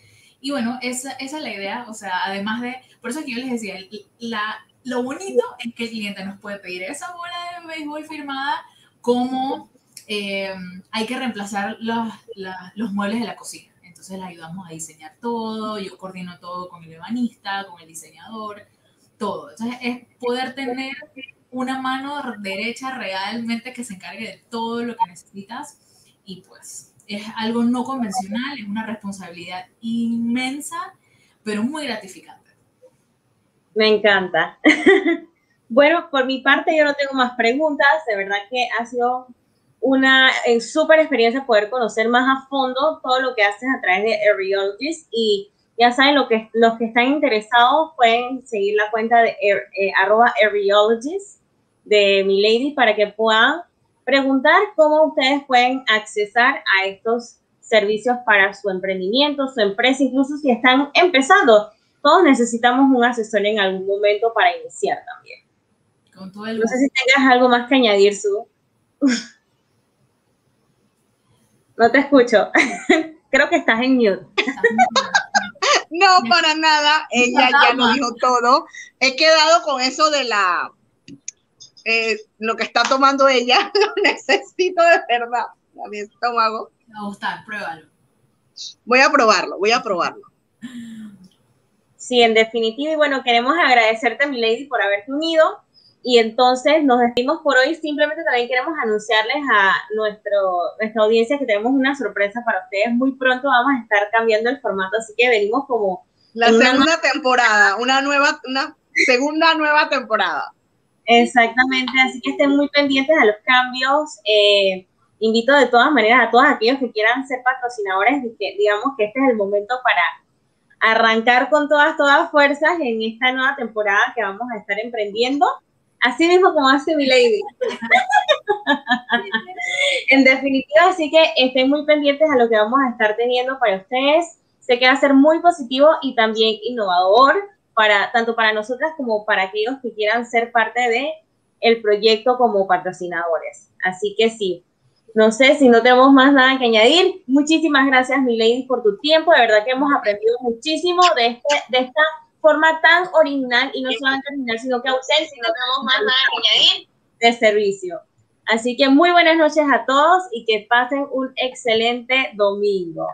Y bueno, esa, esa es la idea, o sea, además de, por eso que yo les decía, la, lo bonito es que el cliente nos puede pedir esa bola de béisbol firmada como eh, hay que reemplazar los, los muebles de la cocina. Entonces le ayudamos a diseñar todo, yo coordino todo con el ebanista, con el diseñador, todo. Entonces es poder tener una mano derecha realmente que se encargue de todo lo que necesitas y pues es algo no convencional, es una responsabilidad inmensa, pero muy gratificante. Me encanta. bueno, por mi parte yo no tengo más preguntas, de verdad que ha sido una eh, súper experiencia poder conocer más a fondo todo lo que haces a través de Areologist y ya saben, lo que, los que están interesados pueden seguir la cuenta de eh, arroba Areologist de mi lady para que puedan preguntar cómo ustedes pueden accesar a estos servicios para su emprendimiento, su empresa, incluso si están empezando. Todos necesitamos un asesor en algún momento para iniciar también. Con todo el no sé si tengas algo más que añadir, Su. No te escucho. Creo que estás en mute. No, para nada. Ella ya lo dijo todo. He quedado con eso de la eh, lo que está tomando ella. Lo necesito de verdad. A mi estómago. Me va a gustar, pruébalo. Voy a probarlo, voy a probarlo. Sí, en definitiva. Y bueno, queremos agradecerte, mi lady, por haberte unido. Y entonces nos despedimos por hoy. Simplemente también queremos anunciarles a nuestro, nuestra audiencia que tenemos una sorpresa para ustedes. Muy pronto vamos a estar cambiando el formato, así que venimos como... La segunda temporada, una nueva, una segunda nueva temporada. Exactamente, así que estén muy pendientes a los cambios. Eh, invito de todas maneras a todos aquellos que quieran ser patrocinadores, que digamos que este es el momento para arrancar con todas, todas fuerzas en esta nueva temporada que vamos a estar emprendiendo. Así mismo como hace mi lady. en definitiva, así que estén muy pendientes a lo que vamos a estar teniendo para ustedes. Sé que va a ser muy positivo y también innovador para tanto para nosotras como para aquellos que quieran ser parte de el proyecto como patrocinadores. Así que sí, no sé si no tenemos más nada que añadir. Muchísimas gracias, mi lady, por tu tiempo. De verdad que hemos aprendido muchísimo de, este, de esta forma tan original y no solamente original, sino que auténtica, si no tenemos más que añadir, de servicio. Así que muy buenas noches a todos y que pasen un excelente domingo.